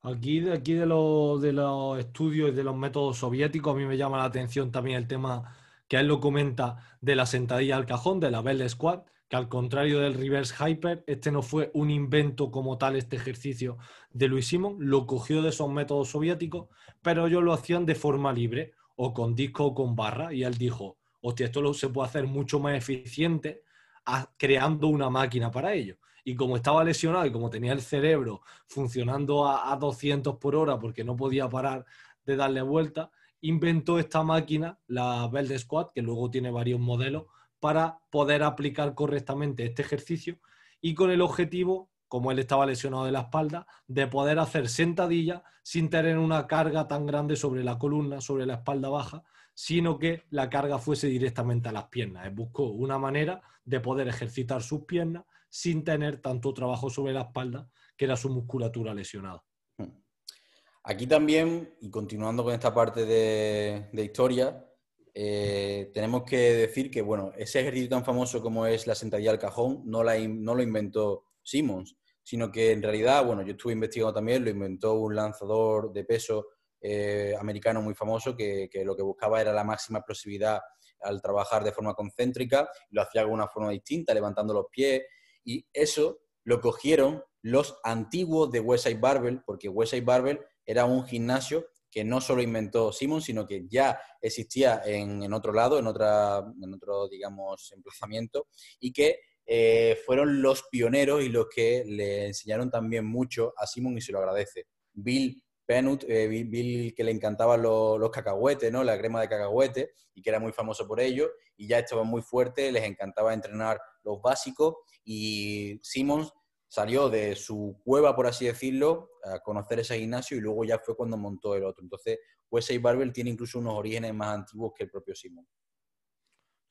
Aquí, de, aquí de, los, de los estudios y de los métodos soviéticos, a mí me llama la atención también el tema que él lo comenta de la sentadilla al cajón, de la Bell Squat, que al contrario del reverse hyper, este no fue un invento como tal, este ejercicio de Luis Simon, lo cogió de esos métodos soviéticos, pero ellos lo hacían de forma libre, o con disco o con barra, y él dijo, hostia, esto se puede hacer mucho más eficiente creando una máquina para ello y como estaba lesionado y como tenía el cerebro funcionando a, 200 por hora porque no podía parar de darle vuelta, inventó esta máquina, la Bell Squat, que luego tiene varios modelos, para poder aplicar correctamente este ejercicio y con el objetivo, como él estaba lesionado de la espalda, de poder hacer sentadilla sin tener una carga tan grande sobre la columna, sobre la espalda baja, sino que la carga fuese directamente a las piernas. buscó una manera de poder ejercitar sus piernas sin tener tanto trabajo sobre la espalda, que era su musculatura lesionada. Aquí también, y continuando con esta parte de, historia, eh, tenemos que decir que, bueno, ese ejercicio tan famoso como es la sentadilla al cajón no, la, lo inventó Simmons, sino que en realidad, bueno, yo estuve investigando también, lo inventó un lanzador de peso eh, americano muy famoso que, que, lo que buscaba era la máxima explosividad al trabajar de forma concéntrica, lo hacía de una forma distinta, levantando los pies, y eso lo cogieron los antiguos de Westside Barbell, porque Westside Barbell era un gimnasio que no solo inventó Simon, sino que ya existía en, otro lado, en, otra, en otro, digamos, emplazamiento, y que eh, fueron los pioneros y los que le enseñaron también mucho a Simon y se lo agradece. Bill Penut, eh, Bill, que le encantaban los, los, cacahuetes, ¿no? la crema de cacahuete, y que era muy famoso por ello, y ya estaba muy fuerte, les encantaba entrenar los básicos, y Simmons salió de su cueva, por así decirlo, a conocer ese gimnasio y luego ya fue cuando montó el otro. Entonces, Wesley Barbell tiene incluso unos orígenes más antiguos que el propio Simon.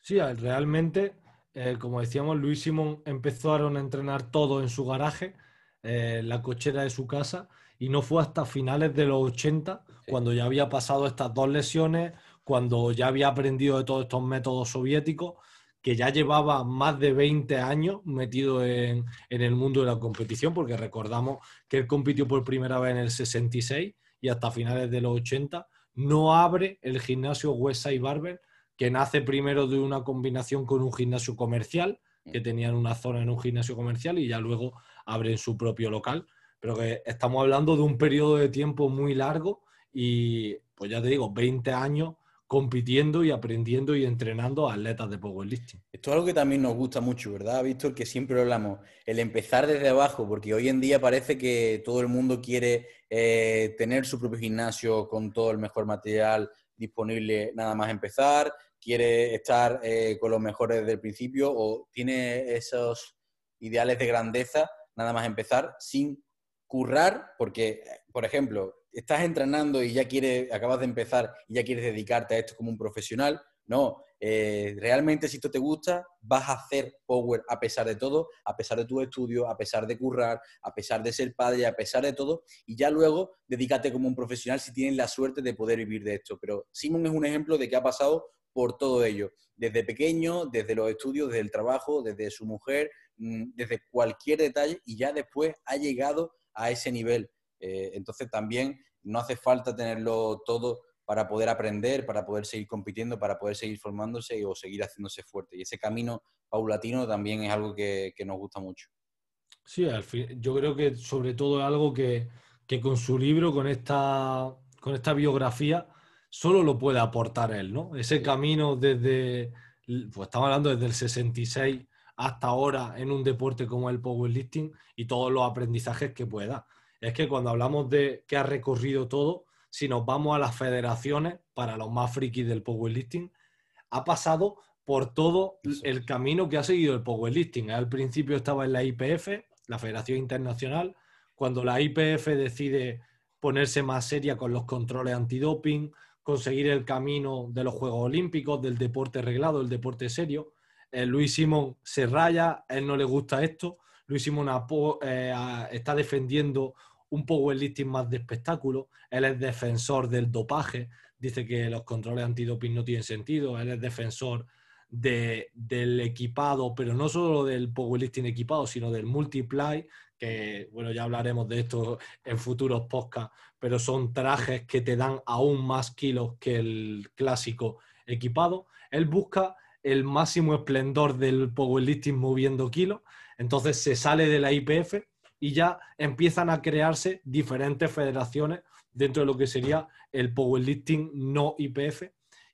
Sí, realmente, eh, como decíamos, Luis Simon empezó a entrenar todo en su garaje, eh, la cochera de su casa, y no fue hasta finales de los 80, cuando ya había pasado estas dos lesiones, cuando ya había aprendido de todos estos métodos soviéticos, que ya llevaba más de 20 años metido en, el mundo de la competición, porque recordamos que él compitió por primera vez en el 66 y hasta finales de los 80, no abre el gimnasio Westside Barber, que nace primero de una combinación con un gimnasio comercial, que tenían una zona en un gimnasio comercial y ya luego abren su propio local. Pero que estamos hablando de un periodo de tiempo muy largo y, pues ya te digo, 20 años compitiendo y aprendiendo y entrenando a atletas de powerlifting. Esto es algo que también nos gusta mucho, ¿verdad, Víctor? Que siempre hablamos, el empezar desde abajo, porque hoy en día parece que todo el mundo quiere eh, tener su propio gimnasio con todo el mejor material disponible nada más empezar, quiere estar eh, con los mejores desde el principio o tiene esos ideales de grandeza nada más empezar sin currar, porque, por ejemplo, estás entrenando y ya quieres, acabas de empezar y ya quieres dedicarte a esto como un profesional. No, eh, realmente si esto te gusta, vas a hacer power a pesar de todo, a pesar de tu estudio, a pesar de currar, a pesar de ser padre, a pesar de todo, y ya luego dedícate como un profesional si tienes la suerte de poder vivir de esto. Pero Simon es un ejemplo de que ha pasado por todo ello, desde pequeño, desde los estudios, desde el trabajo, desde su mujer, mm, desde cualquier detalle, y ya después ha llegado a ese nivel. Eh, entonces también no hace falta tenerlo todo para poder aprender, para poder seguir compitiendo, para poder seguir formándose o seguir haciéndose fuerte. Y ese camino paulatino también es algo que, nos gusta mucho. Sí, al fin, yo creo que sobre todo es algo que, con su libro, con esta, con esta biografía, solo lo puede aportar él, ¿no? Ese camino desde, pues estamos hablando desde el 66 hasta ahora en un deporte como el powerlifting y todos los aprendizajes que pueda. Es que cuando hablamos de que ha recorrido todo, si nos vamos a las federaciones, para los más frikis del powerlifting, ha pasado por todo el camino que ha seguido el powerlifting. Al principio estaba en la IPF, la Federación Internacional, cuando la IPF decide ponerse más seria con los controles antidoping, conseguir el camino de los Juegos Olímpicos, del deporte reglado, el deporte serio, eh, Luis Simón se raya, a él no le gusta esto. Luis Simón eh, está defendiendo un powerlifting más de espectáculo. Él es defensor del dopaje, dice que los controles antidoping no tienen sentido. Él es defensor del equipado, pero no solo del powerlifting equipado, sino del multiply, que bueno, ya hablaremos de esto en futuros podcasts, pero son trajes que te dan aún más kilos que el clásico equipado. Él busca el máximo esplendor del powerlifting moviendo kilos, entonces se sale de la IPF y ya empiezan a crearse diferentes federaciones dentro de lo que sería el powerlifting no IPF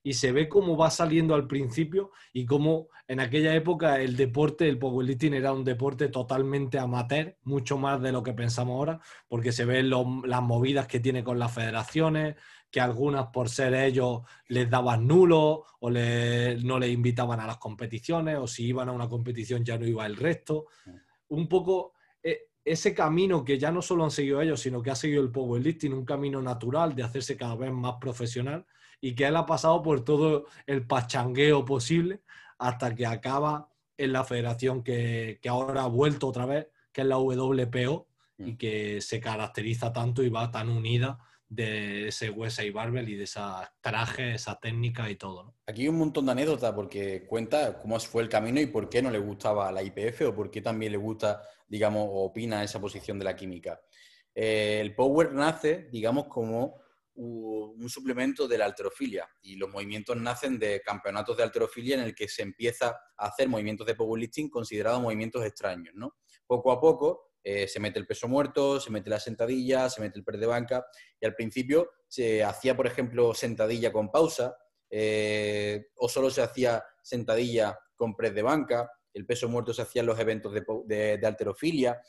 y se ve cómo va saliendo al principio y cómo en aquella época el deporte, el powerlifting era un deporte totalmente amateur, mucho más de lo que pensamos ahora, porque se ven las movidas que tiene con las federaciones, que algunas por ser ellos les daban nulo o no les invitaban a las competiciones o si iban a una competición ya no iba el resto. Un poco eh, ese camino que ya no solo han seguido ellos, sino que ha seguido el powerlifting, un camino natural de hacerse cada vez más profesional y que él ha pasado por todo el pachangueo posible hasta que acaba en la federación que, que ahora ha vuelto otra vez, que es la WPO y mm. que se caracteriza tanto y va tan unida de ese Wesley Barbell y de esas trajes, esa técnica y todo. Aquí hay un montón de anécdotas porque cuenta cómo fue el camino y por qué no le gustaba la IPF o por qué también le gusta, digamos, o opina esa posición de la química. Eh, el Power nace, digamos, como un suplemento de la alterofilia y los movimientos nacen de campeonatos de alterofilia en el que se empieza a hacer movimientos de powerlifting considerados movimientos extraños, ¿no? Poco a poco eh, se mete el peso muerto, se mete la sentadilla, se mete el press de banca. Y al principio se hacía, por ejemplo, sentadilla con pausa, eh, o solo se hacía sentadilla con press de banca. El peso muerto se hacía en los eventos de, alterofilia.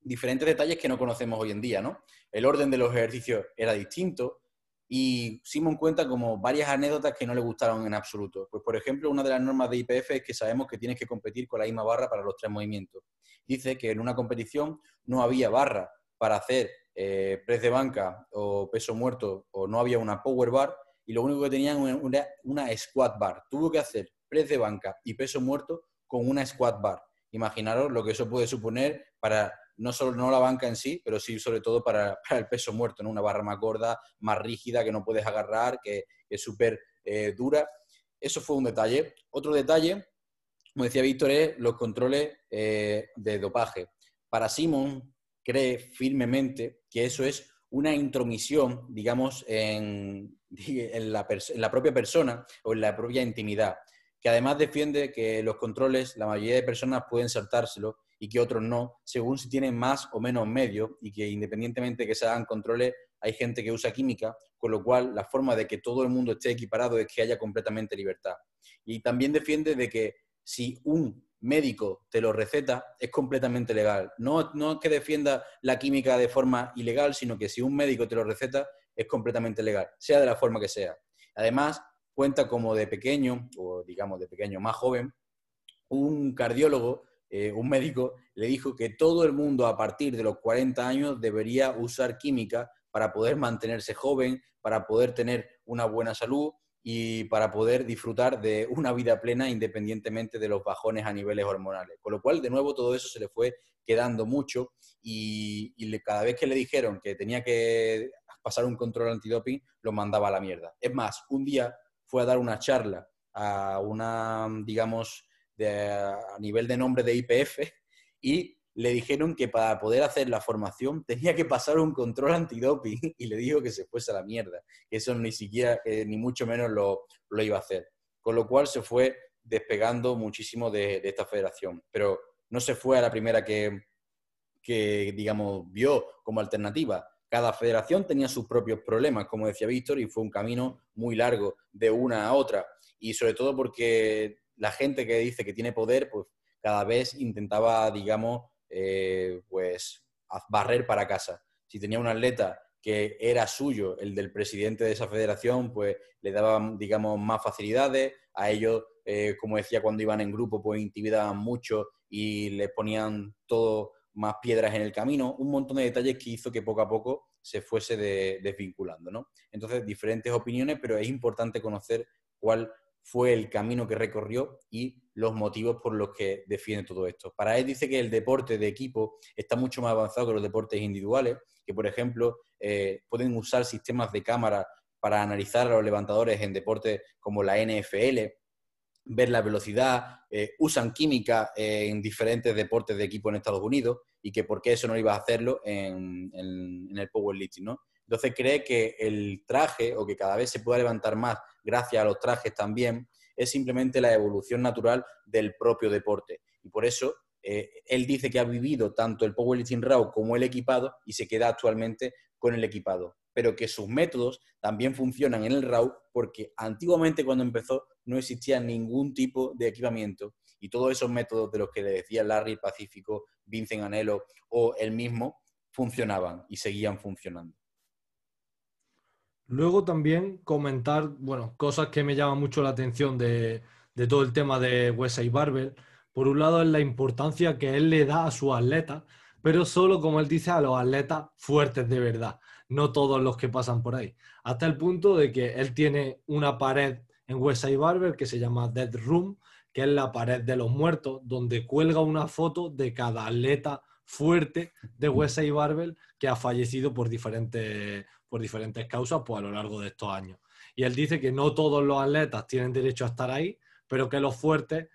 Diferentes detalles que no conocemos hoy en día, ¿no? El orden de los ejercicios era distinto. Y Simon cuenta como varias anécdotas que no le gustaron en absoluto. Pues, por ejemplo, una de las normas de IPF es que sabemos que tienes que competir con la misma barra para los tres movimientos. Dice que en una competición no había barra para hacer eh, press de banca o peso muerto o no había una power bar y lo único que tenían una, una squat bar. Tuvo que hacer press de banca y peso muerto con una squat bar. Imaginaros lo que eso puede suponer para no solo no la banca en sí, pero sí sobre todo para, el peso muerto, ¿no? una barra más gorda, más rígida, que no puedes agarrar, que, es súper eh, dura. Eso fue un detalle. Otro detalle, como decía Víctor, es los controles eh, de dopaje. Para Simon, cree firmemente que eso es una intromisión, digamos, en, la, propia persona o en la propia intimidad que además defiende que los controles, la mayoría de personas pueden saltárselo y que otros no, según si tienen más o menos medios y que independientemente de que se hagan controles, hay gente que usa química, con lo cual la forma de que todo el mundo esté equiparado es que haya completamente libertad. Y también defiende de que si un médico te lo receta, es completamente legal. No, no que defienda la química de forma ilegal, sino que si un médico te lo receta, es completamente legal, sea de la forma que sea. Además, cuenta como de pequeño, o digamos de pequeño más joven, un cardiólogo, eh, un médico, le dijo que todo el mundo a partir de los 40 años debería usar química para poder mantenerse joven, para poder tener una buena salud y para poder disfrutar de una vida plena independientemente de los bajones a niveles hormonales. Con lo cual, de nuevo, todo eso se le fue quedando mucho y, cada vez que le dijeron que tenía que pasar un control antidoping, lo mandaba a la mierda. Es más, un día fue a dar una charla a una, digamos, a nivel de nombre de IPF y le dijeron que para poder hacer la formación tenía que pasar un control antidoping y le dijo que se fuese a la mierda, que eso ni siquiera, ni mucho menos lo, iba a hacer. Con lo cual se fue despegando muchísimo de, esta federación, pero no se fue a la primera que, que, digamos, vio como alternativa. Cada federación tenía sus propios problemas, como decía Víctor, y fue un camino muy largo de una a otra. Y sobre todo porque la gente que dice que tiene poder, pues cada vez intentaba, digamos, eh, pues barrer para casa. Si tenía un atleta que era suyo, el del presidente de esa federación, pues le daban, digamos, más facilidades. A ellos, eh, como decía, cuando iban en grupo, pues intimidaban mucho y le ponían todo más piedras en el camino. Un montón de detalles que hizo que poco a poco se fuese desvinculando, ¿no? Entonces, diferentes opiniones, pero es importante conocer cuál fue el camino que recorrió y los motivos por los que defiende todo esto. Para él dice que el deporte de equipo está mucho más avanzado que los deportes individuales, que por ejemplo eh, pueden usar sistemas de cámara para analizar a los levantadores en deportes como la NFL, ver la velocidad, eh, usan química en diferentes deportes de equipo en Estados Unidos y que por qué eso no iba a hacerlo en, en el powerlifting, ¿no? Entonces cree que el traje o que cada vez se pueda levantar más gracias a los trajes también, es simplemente la evolución natural del propio deporte. Y por eso eh, él dice que ha vivido tanto el powerlifting raw como el equipado y se queda actualmente con el equipado. Pero que sus métodos también funcionan en el raw porque antiguamente cuando empezó no existía ningún tipo de equipamiento y todos esos métodos de los que le decía Larry Pacífico, Vincent Anelo o él mismo funcionaban y seguían funcionando. Luego también comentar, bueno, cosas que me llaman mucho la atención de, todo el tema de Wesley Barbell. Por un lado es la importancia que él le da a sus atletas, pero solo, como él dice, a los atletas fuertes de verdad, no todos los que pasan por ahí. Hasta el punto de que él tiene una pared en Wesley Barber que se llama Dead Room, que es la pared de los muertos, donde cuelga una foto de cada atleta fuerte de Wesley Barbell que ha fallecido por diferentes, por diferentes causas pues, a lo largo de estos años. Y él dice que no todos los atletas tienen derecho a estar ahí, pero que los fuertes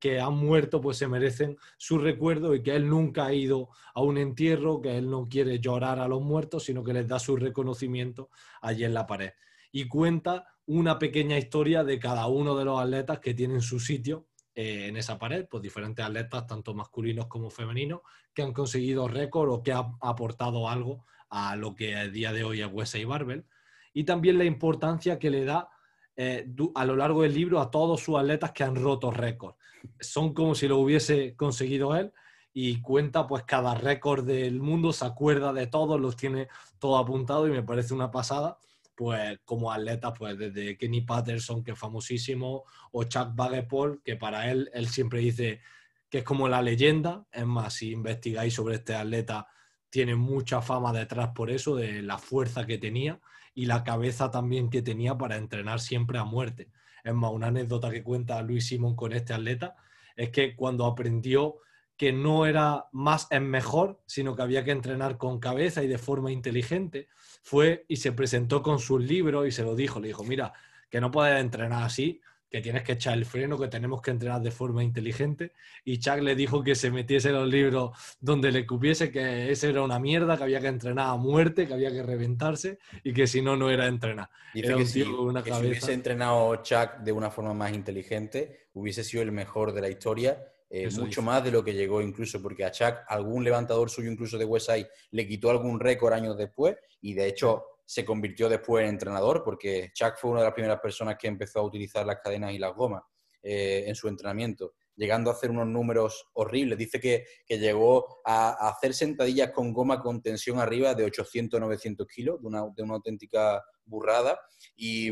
que han muerto pues se merecen su recuerdo y que él nunca ha ido a un entierro, que él no quiere llorar a los muertos, sino que les da su reconocimiento allí en la pared. Y cuenta una pequeña historia de cada uno de los atletas que tienen su sitio eh, en esa pared, pues diferentes atletas, tanto masculinos como femeninos, que han conseguido récord o que han aportado algo a lo que a día de hoy es Wesley Barbell, y también la importancia que le da eh, a lo largo del libro a todos sus atletas que han roto récords. Son como si lo hubiese conseguido él y cuenta pues cada récord del mundo, se acuerda de todos, los tiene todo apuntado y me parece una pasada pues como atletas, pues desde Kenny Patterson, que es famosísimo, o Chuck Bagapol, que para él, él siempre dice que es como la leyenda. Es más, si investigáis sobre este atleta, tiene mucha fama detrás por eso, de la fuerza que tenía y la cabeza también que tenía para entrenar siempre a muerte. Es más, una anécdota que cuenta Luis Simón con este atleta es que cuando aprendió que no era más en mejor, sino que había que entrenar con cabeza y de forma inteligente, fue y se presentó con sus libros y se lo dijo, le dijo, mira, que no puedes entrenar así, que tienes que echar el freno, que tenemos que entrenar de forma inteligente. Y Chuck le dijo que se metiese los libros donde le cupiese, que ese era una mierda, que había que entrenar a muerte, que había que reventarse y que si no, no era entrenar. Dice que, si, hubiese entrenado Chuck de una forma más inteligente, hubiese sido el mejor de la historia. Eh, mucho más de lo que llegó incluso, porque a Chuck algún levantador suyo incluso de Westside le quitó algún récord años después y de hecho se convirtió después en entrenador, porque Chuck fue una de las primeras personas que empezó a utilizar las cadenas y las gomas eh, en su entrenamiento, llegando a hacer unos números horribles. Dice que, llegó a, hacer sentadillas con goma con tensión arriba de 800-900 kilos, de una, de una auténtica burrada. Y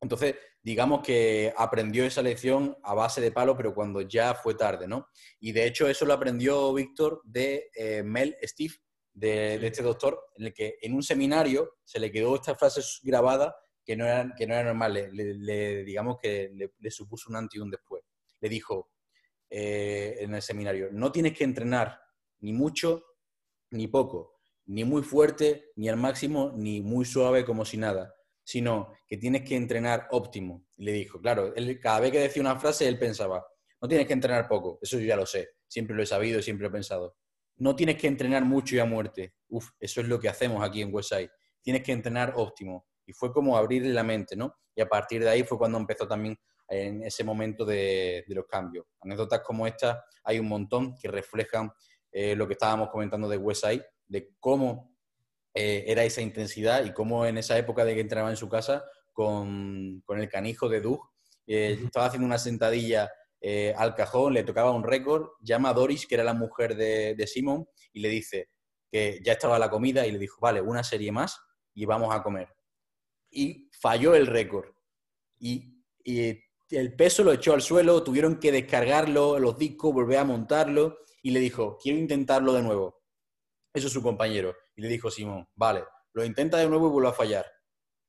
entonces, digamos que aprendió esa lección a base de palo, pero cuando ya fue tarde, ¿no? Y de hecho eso lo aprendió Víctor de eh, Mel Steve, de, este doctor, en el que en un seminario se le quedó esta frase grabada que no era, que no era normal, le, digamos que le, supuso un antes y un después. Le dijo eh, en el seminario, no tienes que entrenar ni mucho ni poco, ni muy fuerte, ni al máximo, ni muy suave como si nada sino que tienes que entrenar óptimo. Y le dijo, claro, él, cada vez que decía una frase, él pensaba, no tienes que entrenar poco, eso yo ya lo sé, siempre lo he sabido, siempre lo he pensado. No tienes que entrenar mucho y a muerte. Uf, eso es lo que hacemos aquí en Westside. Tienes que entrenar óptimo. Y fue como abrirle la mente, ¿no? Y a partir de ahí fue cuando empezó también en ese momento de, los cambios. Anécdotas como esta hay un montón que reflejan eh, lo que estábamos comentando de Westside, de cómo eh, era esa intensidad y cómo en esa época de que entrenaba en su casa con, el canijo de Doug, eh, estaba haciendo una sentadilla eh, al cajón, le tocaba un récord, llama a Doris, que era la mujer de, de Simon, y le dice que ya estaba la comida y le dijo, vale, una serie más y vamos a comer. Y falló el récord. Y, y el peso lo echó al suelo, tuvieron que descargarlo, los discos, volver a montarlo y le dijo, quiero intentarlo de nuevo. Eso es su compañero. Y le dijo Simón, vale, lo intenta de nuevo y vuelve a fallar.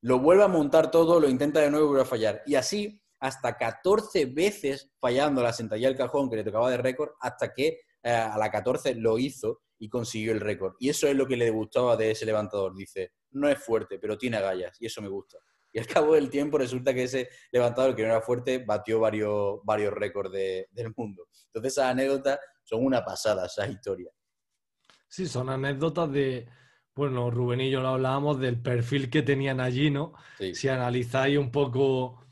Lo vuelve a montar todo, lo intenta de nuevo y vuelve a fallar. Y así hasta 14 veces fallando la sentadilla del cajón que le tocaba de récord, hasta que eh, a la 14 lo hizo y consiguió el récord. Y eso es lo que le gustaba de ese levantador. Dice, no es fuerte, pero tiene agallas y eso me gusta. Y al cabo del tiempo resulta que ese levantador que no era fuerte batió varios, varios récords del mundo. Entonces esas anécdotas son una pasada, esa historia. Sí, son anécdotas de, bueno, Rubén y yo lo hablábamos del perfil que tenían allí, ¿no? Si analizáis un poco,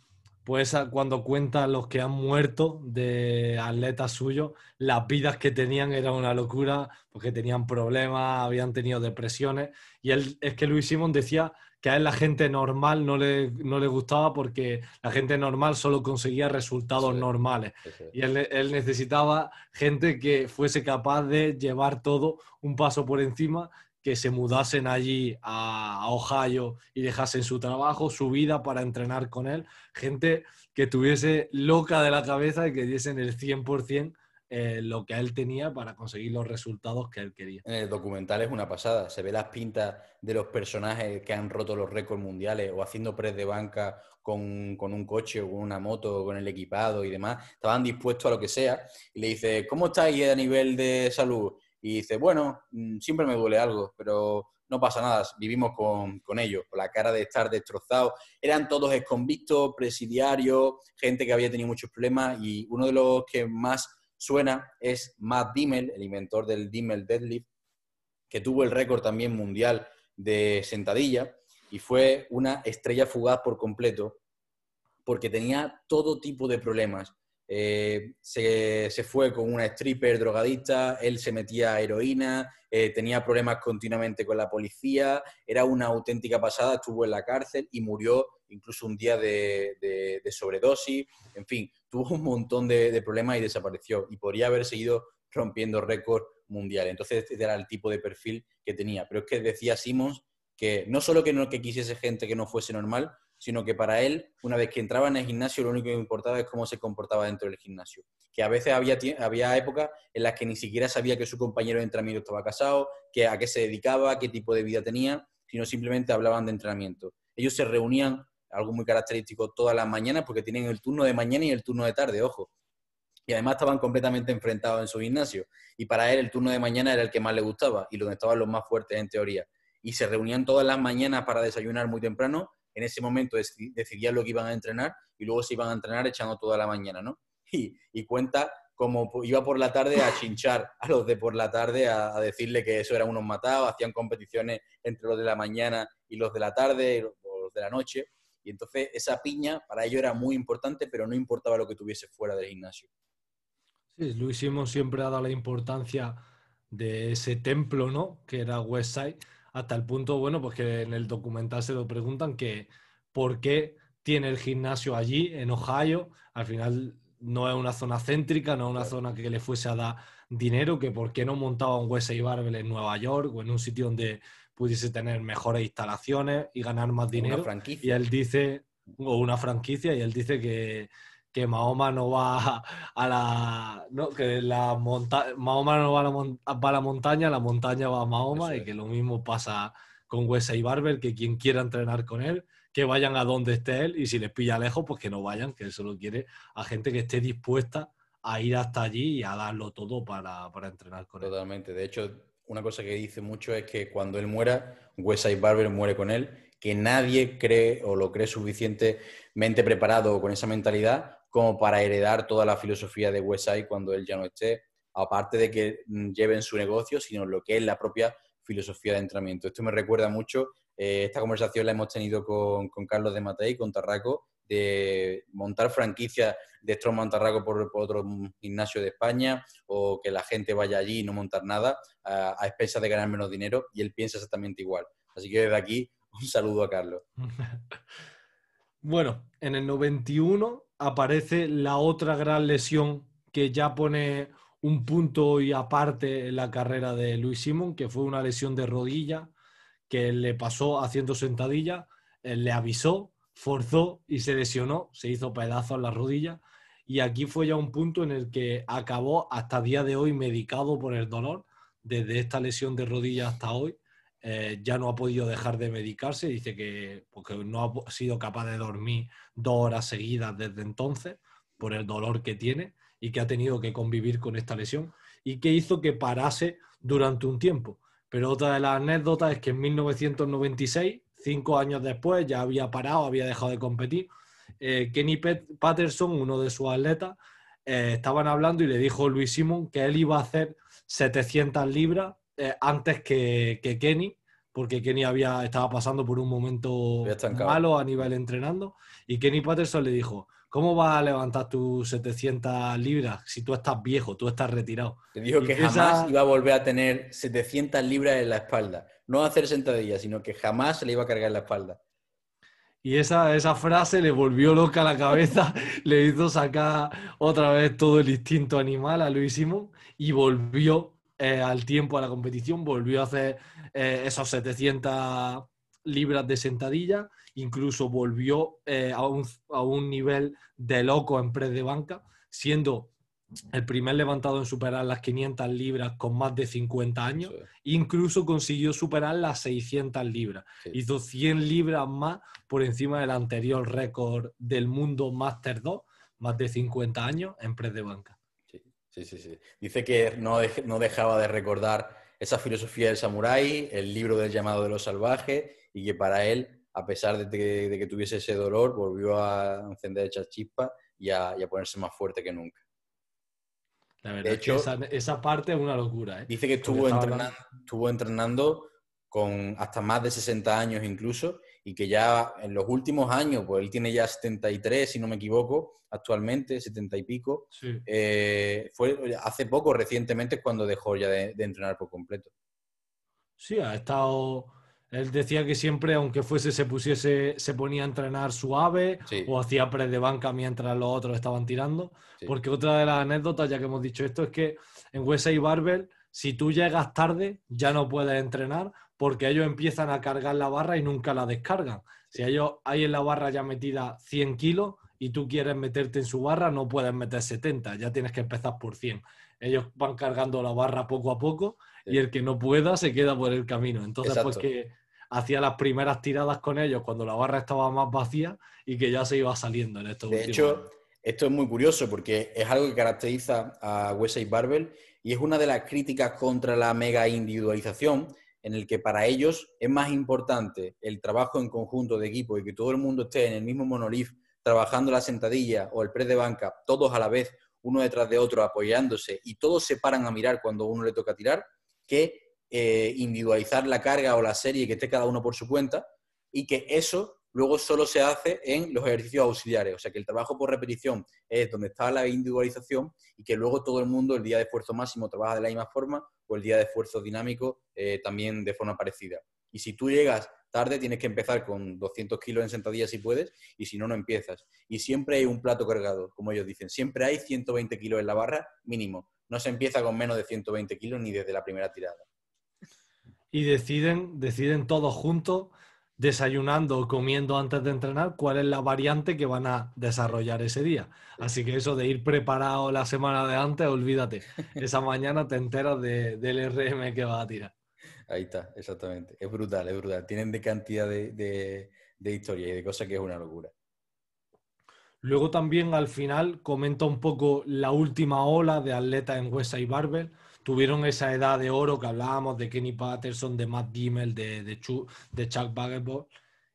pues cuando cuentan los que han muerto de atletas suyos, las vidas que tenían era una locura, porque tenían problemas, habían tenido depresiones, y él, es que Luis Simón decía que a él la gente normal no le, no le gustaba porque la gente normal solo conseguía resultados normales. Y él, necesitaba gente que fuese capaz de llevar todo un paso por encima, que se mudasen allí a, Ohio y dejasen su trabajo, su vida para entrenar con él. Gente que tuviese loca de la cabeza y que diesen el 100% eh, lo que él tenía para conseguir los resultados que él quería. En el documental es una pasada, se ve las pintas de los personajes que han roto los récords mundiales o haciendo press de banca con, un coche o con una moto o con el equipado y demás, estaban dispuestos a lo que sea y le dice, ¿cómo estáis a nivel de salud? Y dice, bueno, mm, siempre me duele algo, pero no pasa nada, vivimos con, con ellos, con la cara de estar destrozados. Eran todos exconvictos, presidiarios, gente que había tenido muchos problemas y uno de los que más suena es Matt Dimmel, el inventor del Dimmel Deadlift, que tuvo el récord también mundial de sentadilla y fue una estrella fugaz por completo porque tenía todo tipo de problemas. Eh, se, fue con una stripper drogadista, él se metía heroína, eh, tenía problemas continuamente con la policía, era una auténtica pasada, estuvo en la cárcel y murió incluso un día de, sobredosis, en fin, tuvo un montón de, problemas y desapareció y podría haber seguido rompiendo récords mundiales. Entonces, este era el tipo de perfil que tenía. Pero es que decía Simmons que no solo que no que quisiese gente que no fuese normal, sino que para él, una vez que entraba en el gimnasio, lo único que importaba es cómo se comportaba dentro del gimnasio. Que a veces había, había épocas en las que ni siquiera sabía que su compañero de entrenamiento estaba casado, que a qué se dedicaba, qué tipo de vida tenía, sino simplemente hablaban de entrenamiento. Ellos se reunían algo muy característico todas las mañanas porque tienen el turno de mañana y el turno de tarde, ojo. Y además estaban completamente enfrentados en su gimnasio. Y para él el turno de mañana era el que más le gustaba y donde estaban los más fuertes en teoría. Y se reunían todas las mañanas para desayunar muy temprano. En ese momento decidían lo que iban a entrenar y luego se iban a entrenar echando toda la mañana, ¿no? Y, cuenta cómo iba por la tarde a chinchar a los de por la tarde, a, decirle que eso eran unos matados, hacían competiciones entre los de la mañana y los de la tarde o los de la noche. Y entonces esa piña para ellos era muy importante, pero no importaba lo que tuviese fuera del gimnasio. Sí, Luis Simon siempre dado la importancia de ese templo, ¿no? Que era Westside, hasta el punto, bueno, pues que en el documental se lo preguntan que por qué tiene el gimnasio allí, en Ohio. Al final no es una zona céntrica, no es una zona que le fuese a dar dinero, que por qué no montaba un Wesley Barbell en Nueva York o en un sitio donde pudiese tener mejores instalaciones y ganar más dinero. Y él dice, o una franquicia, y él dice que, que Mahoma no va a la. No, que la monta Mahoma no va a, la va a la montaña, la montaña va a Mahoma, y que lo mismo pasa con Wesley Barber, que quien quiera entrenar con él, que vayan a donde esté él, y si les pilla lejos, pues que no vayan, que él solo quiere a gente que esté dispuesta a ir hasta allí y a darlo todo para, para entrenar con él. Totalmente. De hecho, una cosa que dice mucho es que cuando él muera, Wesley Barber muere con él, que nadie cree o lo cree suficientemente preparado con esa mentalidad como para heredar toda la filosofía de Westside cuando él ya no esté, aparte de que mm, lleven su negocio, sino lo que es la propia filosofía de entrenamiento. Esto me recuerda mucho, eh, esta conversación la hemos tenido con, Carlos de Matei, con Tarraco, de montar franquicias de Strongman Tarraco por, otro gimnasio de España o que la gente vaya allí y no montar nada a expensas de ganar menos dinero y él piensa exactamente igual. Así que desde aquí un saludo a Carlos. bueno, en el 91 aparece la otra gran lesión que ya pone un punto y aparte en la carrera de Luis Simón, que fue una lesión de rodilla que le pasó haciendo sentadilla, le avisó, forzó y se lesionó, se hizo pedazos en la rodilla y aquí fue ya un punto en el que acabó hasta día de hoy medicado por el dolor, desde esta lesión de rodilla hasta hoy. Eh, ya no ha podido dejar de medicarse, dice que porque no ha sido capaz de dormir dos horas seguidas desde entonces por el dolor que tiene y que ha tenido que convivir con esta lesión y que hizo que parase durante un tiempo. Pero otra de las anécdotas es que en 1996, cinco años después, ya había parado, había dejado de competir. Eh, Kenny Patterson, uno de sus atletas, eh, estaban hablando y le dijo Luis Simon que él iba a hacer 700 libras eh, antes que, Kenny, porque Kenny había, estaba pasando por un momento malo a nivel entrenando, y Kenny Patterson le dijo, ¿cómo vas a levantar tus 700 libras si tú estás viejo, tú estás retirado? Le dijo que jamás iba a volver a tener 700 libras en la espalda, no hacer sentadillas, sino que jamás se le iba a cargar en la espalda. Y esa, esa frase le volvió loca la cabeza, le hizo sacar otra vez todo el instinto animal a Luis Simón y volvió eh, al tiempo a la competición, volvió a hacer eh, esos 700 libras de sentadilla, incluso volvió eh, a, un, nivel de loco en press de banca, siendo el primer levantado en superar las 500 libras con más de 50 años, incluso consiguió superar las 600 libras. Hizo 100 libras más por encima del anterior récord del mundo Master 2, más de 50 años en press de banca. Sí, sí, sí. Dice que no, no dejaba de recordar esa filosofía del samurái, el libro del llamado de los salvajes, y que para él, a pesar de que, tuviese ese dolor, volvió a encender esa chispa y a, ponerse más fuerte que nunca. La verdad de hecho, esa, parte es una locura. ¿eh? Dice que estuvo entrenando, estuvo entrenando con hasta más de 60 años incluso, y que ya en los últimos años, pues él tiene ya 73, si no me equivoco, actualmente, 70 y pico. Eh, fue hace poco, recientemente, cuando dejó ya de, entrenar por completo. Sí, ha estado. Él decía que siempre, aunque fuese, se pusiese, se ponía a entrenar suave o hacía pre de banca mientras los otros estaban tirando. Porque otra de las anécdotas, ya que hemos dicho esto, es que en y Barbell, si tú llegas tarde, ya no puedes entrenar porque ellos empiezan a cargar la barra y nunca la descargan. Si ellos hay en la barra ya metida 100 kilos y tú quieres meterte en su barra, no puedes meter 70, ya tienes que empezar por 100. Ellos van cargando la barra poco a poco y el que no pueda se queda por el camino. Entonces, pues que hacía las primeras tiradas con ellos cuando la barra estaba más vacía y que ya se iba saliendo en estos De hecho, esto es muy curioso porque es algo que caracteriza a Wesley Barbell y es una de las críticas contra la mega individualización en el que para ellos es más importante el trabajo en conjunto de equipo y que todo el mundo esté en el mismo monolith trabajando la sentadilla o el press de banca, todos a la vez, uno detrás de otro, apoyándose y todos se paran a mirar cuando uno le toca tirar, que eh, individualizar la carga o la serie que esté cada uno por su cuenta y que eso luego solo se hace en los ejercicios auxiliares. O sea que el trabajo por repetición es donde está la individualización y que luego todo el mundo el día de esfuerzo máximo trabaja de la misma forma o el día de esfuerzo dinámico eh, también de forma parecida. Y si tú llegas tarde, tienes que empezar con 200 kilos en sentadillas si puedes, y si no, no empiezas. Y siempre hay un plato cargado, como ellos dicen. Siempre hay 120 kilos en la barra mínimo. No se empieza con menos de 120 kilos ni desde la primera tirada. Y deciden, deciden todos juntos desayunando o comiendo antes de entrenar cuál es la variante que van a desarrollar ese día. Así que eso de ir preparado la semana de antes, olvídate. Esa mañana te enteras del RM que vas a tirar. Ahí está, exactamente. Es brutal, es brutal. Tienen de cantidad de, de, historia y de cosas que es una locura. Luego también al final comenta un poco la última ola de atletas en y Barbell tuvieron esa edad de oro que hablábamos de Kenny Patterson, de Matt Gimmel, de, de, Chuck, de Chuck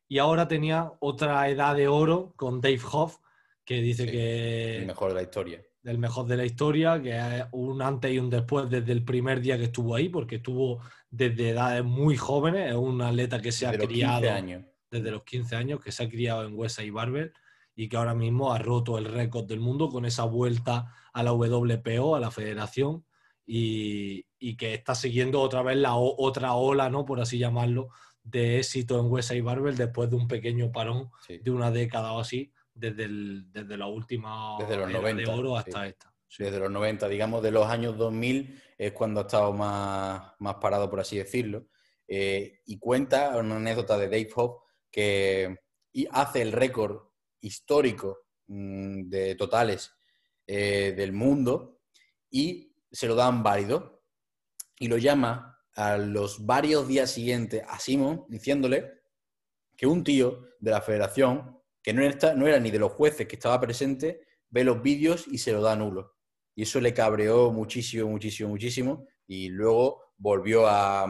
Y ahora tenía otra edad de oro con Dave Hoff, que dice que... El mejor de la historia. El mejor de la historia, que es un antes y un después desde el primer día que estuvo ahí, porque estuvo desde edades muy jóvenes, es un atleta que se ha criado años. desde los 15 años, que se ha criado en Huesa y Barber y que ahora mismo ha roto el récord del mundo con esa vuelta a la WPO, a la federación, y, que está siguiendo otra vez la otra ola, ¿no? por así llamarlo, de éxito en Huesa y Barbel después de un pequeño parón de una década o así, desde, el, desde la última desde los 90, de oro hasta esta. Desde los 90, digamos, de los años 2000 es cuando ha estado más, más parado, por así decirlo. Eh, y cuenta una anécdota de Dave Hope que hace el récord histórico mm, de totales eh, del mundo y se lo dan válido y lo llama a los varios días siguientes a Simon diciéndole que un tío de la federación, que no era, ni de los jueces que estaba presente, ve los vídeos y se lo da nulo. Y eso le cabreó muchísimo, muchísimo, muchísimo y luego volvió a,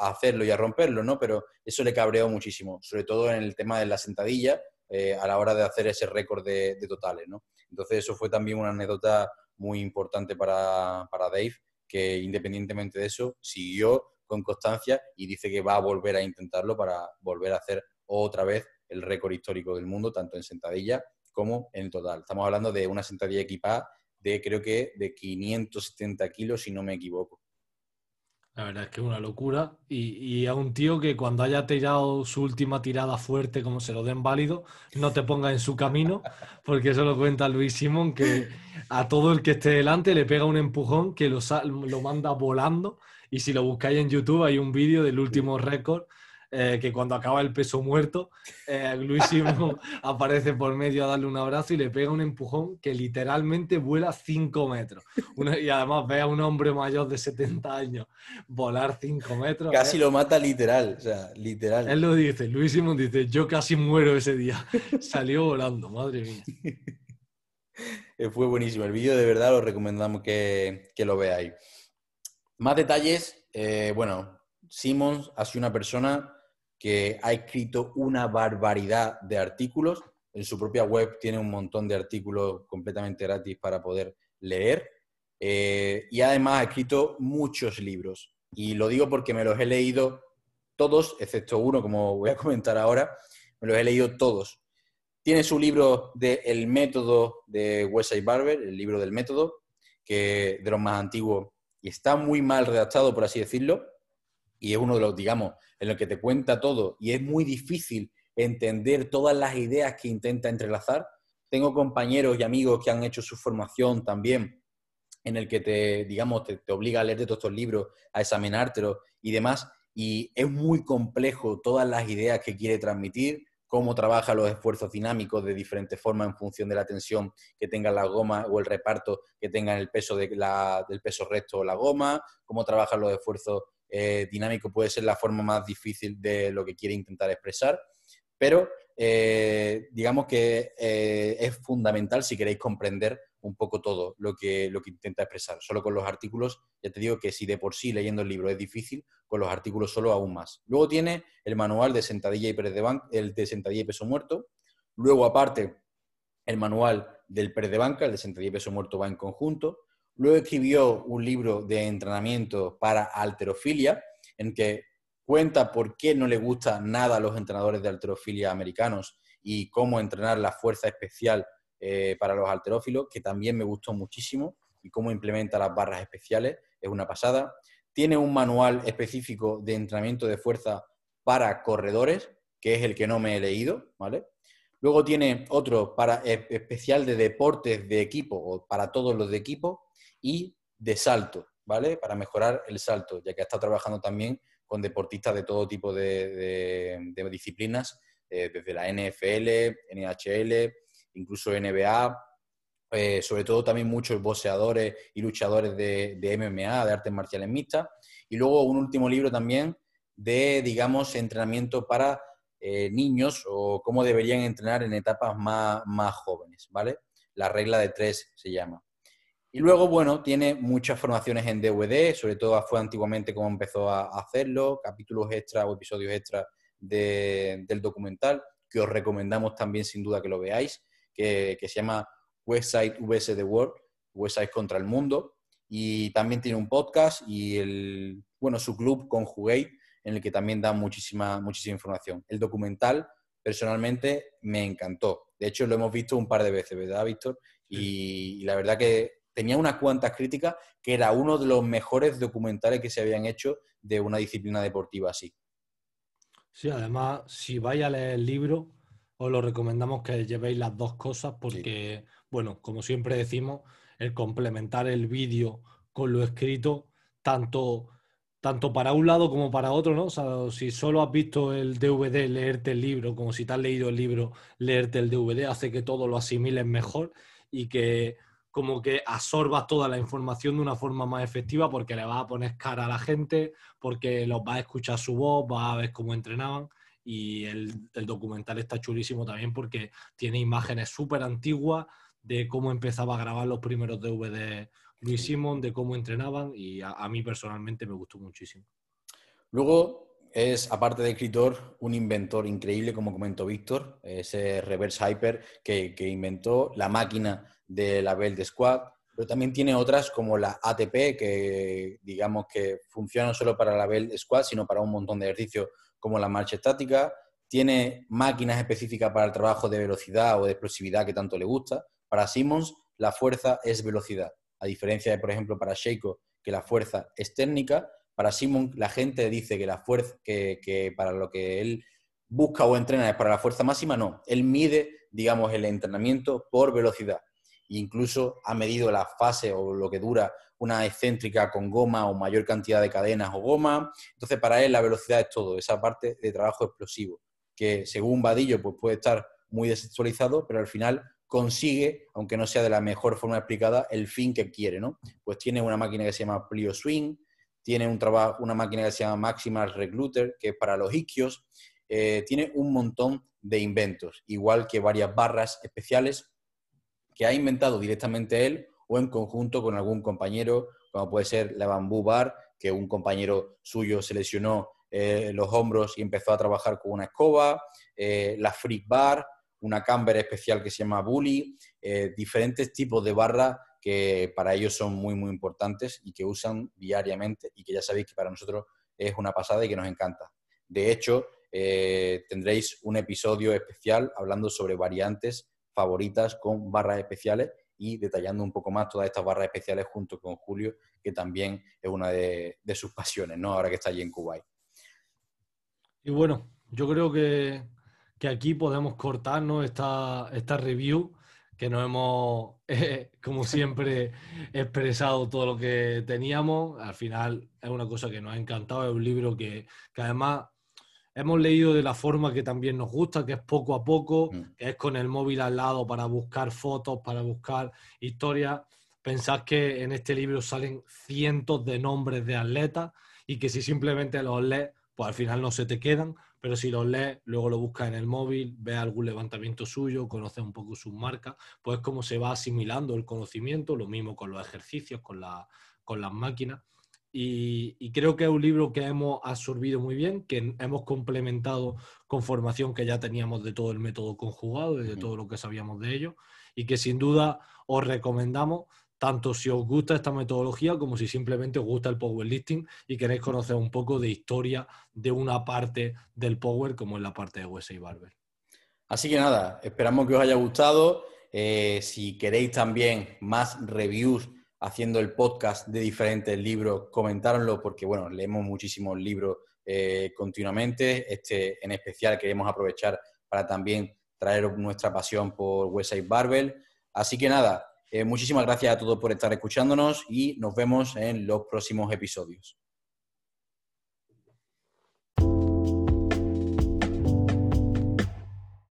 hacerlo y a romperlo, ¿no? Pero eso le cabreó muchísimo, sobre todo en el tema de la sentadilla, eh, a la hora de hacer ese récord de, de, totales, ¿no? Entonces eso fue también una anécdota muy importante para, Dave, que independientemente de eso, siguió con constancia y dice que va a volver a intentarlo para volver a hacer otra vez el récord histórico del mundo, tanto en sentadilla como en total. Estamos hablando de una sentadilla equipada de creo que de 570 kilos, si no me equivoco. La verdad es que es una locura. Y, a un tío que cuando haya tirado su última tirada fuerte, como se lo den válido, no te ponga en su camino, porque eso lo cuenta Luis Simón, que a todo el que esté delante le pega un empujón que lo, lo manda volando. Y si lo buscáis en YouTube, hay un vídeo del último récord eh, que cuando acaba el peso muerto, eh, Luisimo aparece por medio a darle un abrazo y le pega un empujón que literalmente vuela 5 metros. y además ve a un hombre mayor de 70 años volar 5 metros. Casi lo mata literal, o sea, literal. Él lo dice, Luis dice, yo casi muero ese día. Salió volando, madre mía. Eh, fue buenísimo. El vídeo de verdad lo recomendamos que, que lo veáis. Más detalles, bueno, Simmons ha sido una persona que ha escrito una barbaridad de artículos. En su propia web tiene un montón de artículos completamente gratis para poder leer. Eh, y además ha escrito muchos libros. Y lo digo porque me los he leído todos, excepto uno, como voy a comentar ahora, me los he leído todos. Tiene su libro de El método de Wesley Barber, el libro del método, que de los más antiguos y está muy mal redactado, por así decirlo, y es uno de los, digamos, en los que te cuenta todo y es muy difícil entender todas las ideas que intenta entrelazar. Tengo compañeros y amigos que han hecho su formación también, en el que te, digamos, te, obliga a leerte todos estos libros, a examinártelos y demás, y es muy complejo todas las ideas que quiere transmitir, cómo trabaja los esfuerzos dinámicos de diferentes formas en función de la tensión que tenga la goma o el reparto que tenga el peso de del peso recto o la goma, cómo trabajan los esfuerzos eh, dinámico puede ser la forma más difícil de lo que quiere intentar expresar, pero eh, digamos que eh, es fundamental si queréis comprender un poco todo lo que, lo que intenta expresar. Solo con los artículos, ya te digo que si de por sí leyendo el libro es difícil, con los artículos solo aún más. Luego tiene el manual de sentadilla y, de el de sentadilla y peso muerto. Luego, aparte, el manual del press de banca, el de sentadilla y peso muerto va en conjunto. Luego escribió un libro de entrenamiento para alterofilia, en que cuenta por qué no le gusta nada a los entrenadores de alterofilia americanos y cómo entrenar la fuerza especial eh, para los alterófilos, que también me gustó muchísimo, y cómo implementa las barras especiales, es una pasada. Tiene un manual específico de entrenamiento de fuerza para corredores, que es el que no me he leído, ¿vale? Luego tiene otro para, e, especial de deportes de equipo, o para todos los de equipo, y de salto, ¿vale? Para mejorar el salto, ya que está trabajando también con deportistas de todo tipo de, disciplinas, eh, desde la NFL, NHL, incluso NBA, eh, sobre todo también muchos boxeadores y luchadores de, MMA, de artes marciales mixtas. Y luego un último libro también de, digamos, entrenamiento para eh, niños o cómo deberían entrenar en etapas más, más jóvenes, ¿vale? La regla de tres se llama. Y luego, bueno, tiene muchas formaciones en DVD, sobre todo fue antiguamente como empezó a hacerlo, capítulos extra o episodios extra del documental, que os recomendamos también sin duda que lo veáis, que, que se llama Website vs The World, Website contra el mundo, y también tiene un podcast y el, bueno, su club con Juguei, en el que también da muchísima, muchísima información. El documental, personalmente, me encantó. De hecho, lo hemos visto un par de veces, ¿verdad, Víctor? Y, la verdad que tenía unas cuantas críticas que era uno de los mejores documentales que se habían hecho de una disciplina deportiva así. Sí, además, si vais a leer el libro, os lo recomendamos que llevéis las dos cosas porque, bueno, como siempre decimos, el complementar el vídeo con lo escrito, tanto tanto para un lado como para otro, ¿no? O sea, si solo has visto el DVD, leerte el libro, como si te has leído el libro, leerte el DVD, hace que todo lo asimiles mejor y que como que absorbas toda la información de una forma más efectiva porque le vas a poner cara a la gente, porque los vas a escuchar su voz, vas a ver cómo entrenaban y el, el documental está chulísimo también porque tiene imágenes súper antiguas de cómo empezaba a grabar los primeros DVD Luis Simón, de cómo entrenaban y a, mí personalmente me gustó muchísimo. Luego es, aparte de escritor, un inventor increíble, como comentó Víctor, ese reverse hyper que, inventó la máquina de la Bell de Squad, pero también tiene otras como la ATP, que digamos que funciona no solo para la Bell Squad, sino para un montón de ejercicios como la marcha estática. Tiene máquinas específicas para el trabajo de velocidad o de explosividad que tanto le gusta. Para Simmons, la fuerza es velocidad a diferencia de, por ejemplo, para Sheiko, que la fuerza es técnica, para Simon la gente dice que la fuerza, que, para lo que él busca o entrena es para la fuerza máxima, no. Él mide, digamos, el entrenamiento por velocidad. Incluso ha medido la fase o lo que dura una excéntrica con goma o mayor cantidad de cadenas o goma. Entonces, para él la velocidad es todo, esa parte de trabajo explosivo, que según Vadillo pues puede estar muy desactualizado, pero al final consigue, aunque no sea de la mejor forma explicada, el fin que quiere, ¿no? Pues tiene una máquina que se llama Plio Swing, tiene un trabajo, una máquina que se llama Maximal Recluter, que es para los isquios, eh, tiene un montón de inventos, igual que varias barras especiales que ha inventado directamente él o en conjunto con algún compañero, como puede ser la Bamboo Bar, que un compañero suyo se lesionó eh, los hombros y empezó a trabajar con una escoba, eh, la Freak Bar, una camber especial que se llama Bully, eh, diferentes tipos de barras que para ellos son muy, muy importantes y que usan diariamente y que ya sabéis que para nosotros es una pasada y que nos encanta. De hecho, tendréis un episodio especial hablando sobre variantes favoritas con barras especiales y detallando un poco más todas estas barras especiales junto con Julio, que también es una de, de sus pasiones, ¿no? Ahora que está allí en Kuwait. Y bueno, yo creo que que aquí podemos cortarnos esta, esta review, que nos hemos, eh, como siempre, expresado todo lo que teníamos. Al final es una cosa que nos ha encantado, es un libro que, además hemos leído de la forma que también nos gusta, que es poco a poco, mm. que es con el móvil al lado para buscar fotos, para buscar historias. Pensad que en este libro salen cientos de nombres de atletas y que si simplemente los lees, pues al final no se te quedan, pero si los lees, luego lo buscas en el móvil, ves algún levantamiento suyo, conoces un poco sus marcas, pues cómo se va asimilando el conocimiento, lo mismo con los ejercicios, con, la, con las máquinas. Y, creo que es un libro que hemos absorbido muy bien, que hemos complementado con formación que ya teníamos de todo el método conjugado y de todo lo que sabíamos de ello, y que sin duda os recomendamos tanto si os gusta esta metodología como si simplemente os gusta el powerlifting y queréis conocer un poco de historia de una parte del power como es la parte de USA Barber. Así que nada, esperamos que os haya gustado. Eh, si queréis también más reviews haciendo el podcast de diferentes libros, comentároslo porque, bueno, leemos muchísimos libros eh, continuamente. Este en especial queremos aprovechar para también traer nuestra pasión por Westside Barbell. Así que nada, muchísimas gracias a todos por estar escuchándonos y nos vemos en los próximos episodios.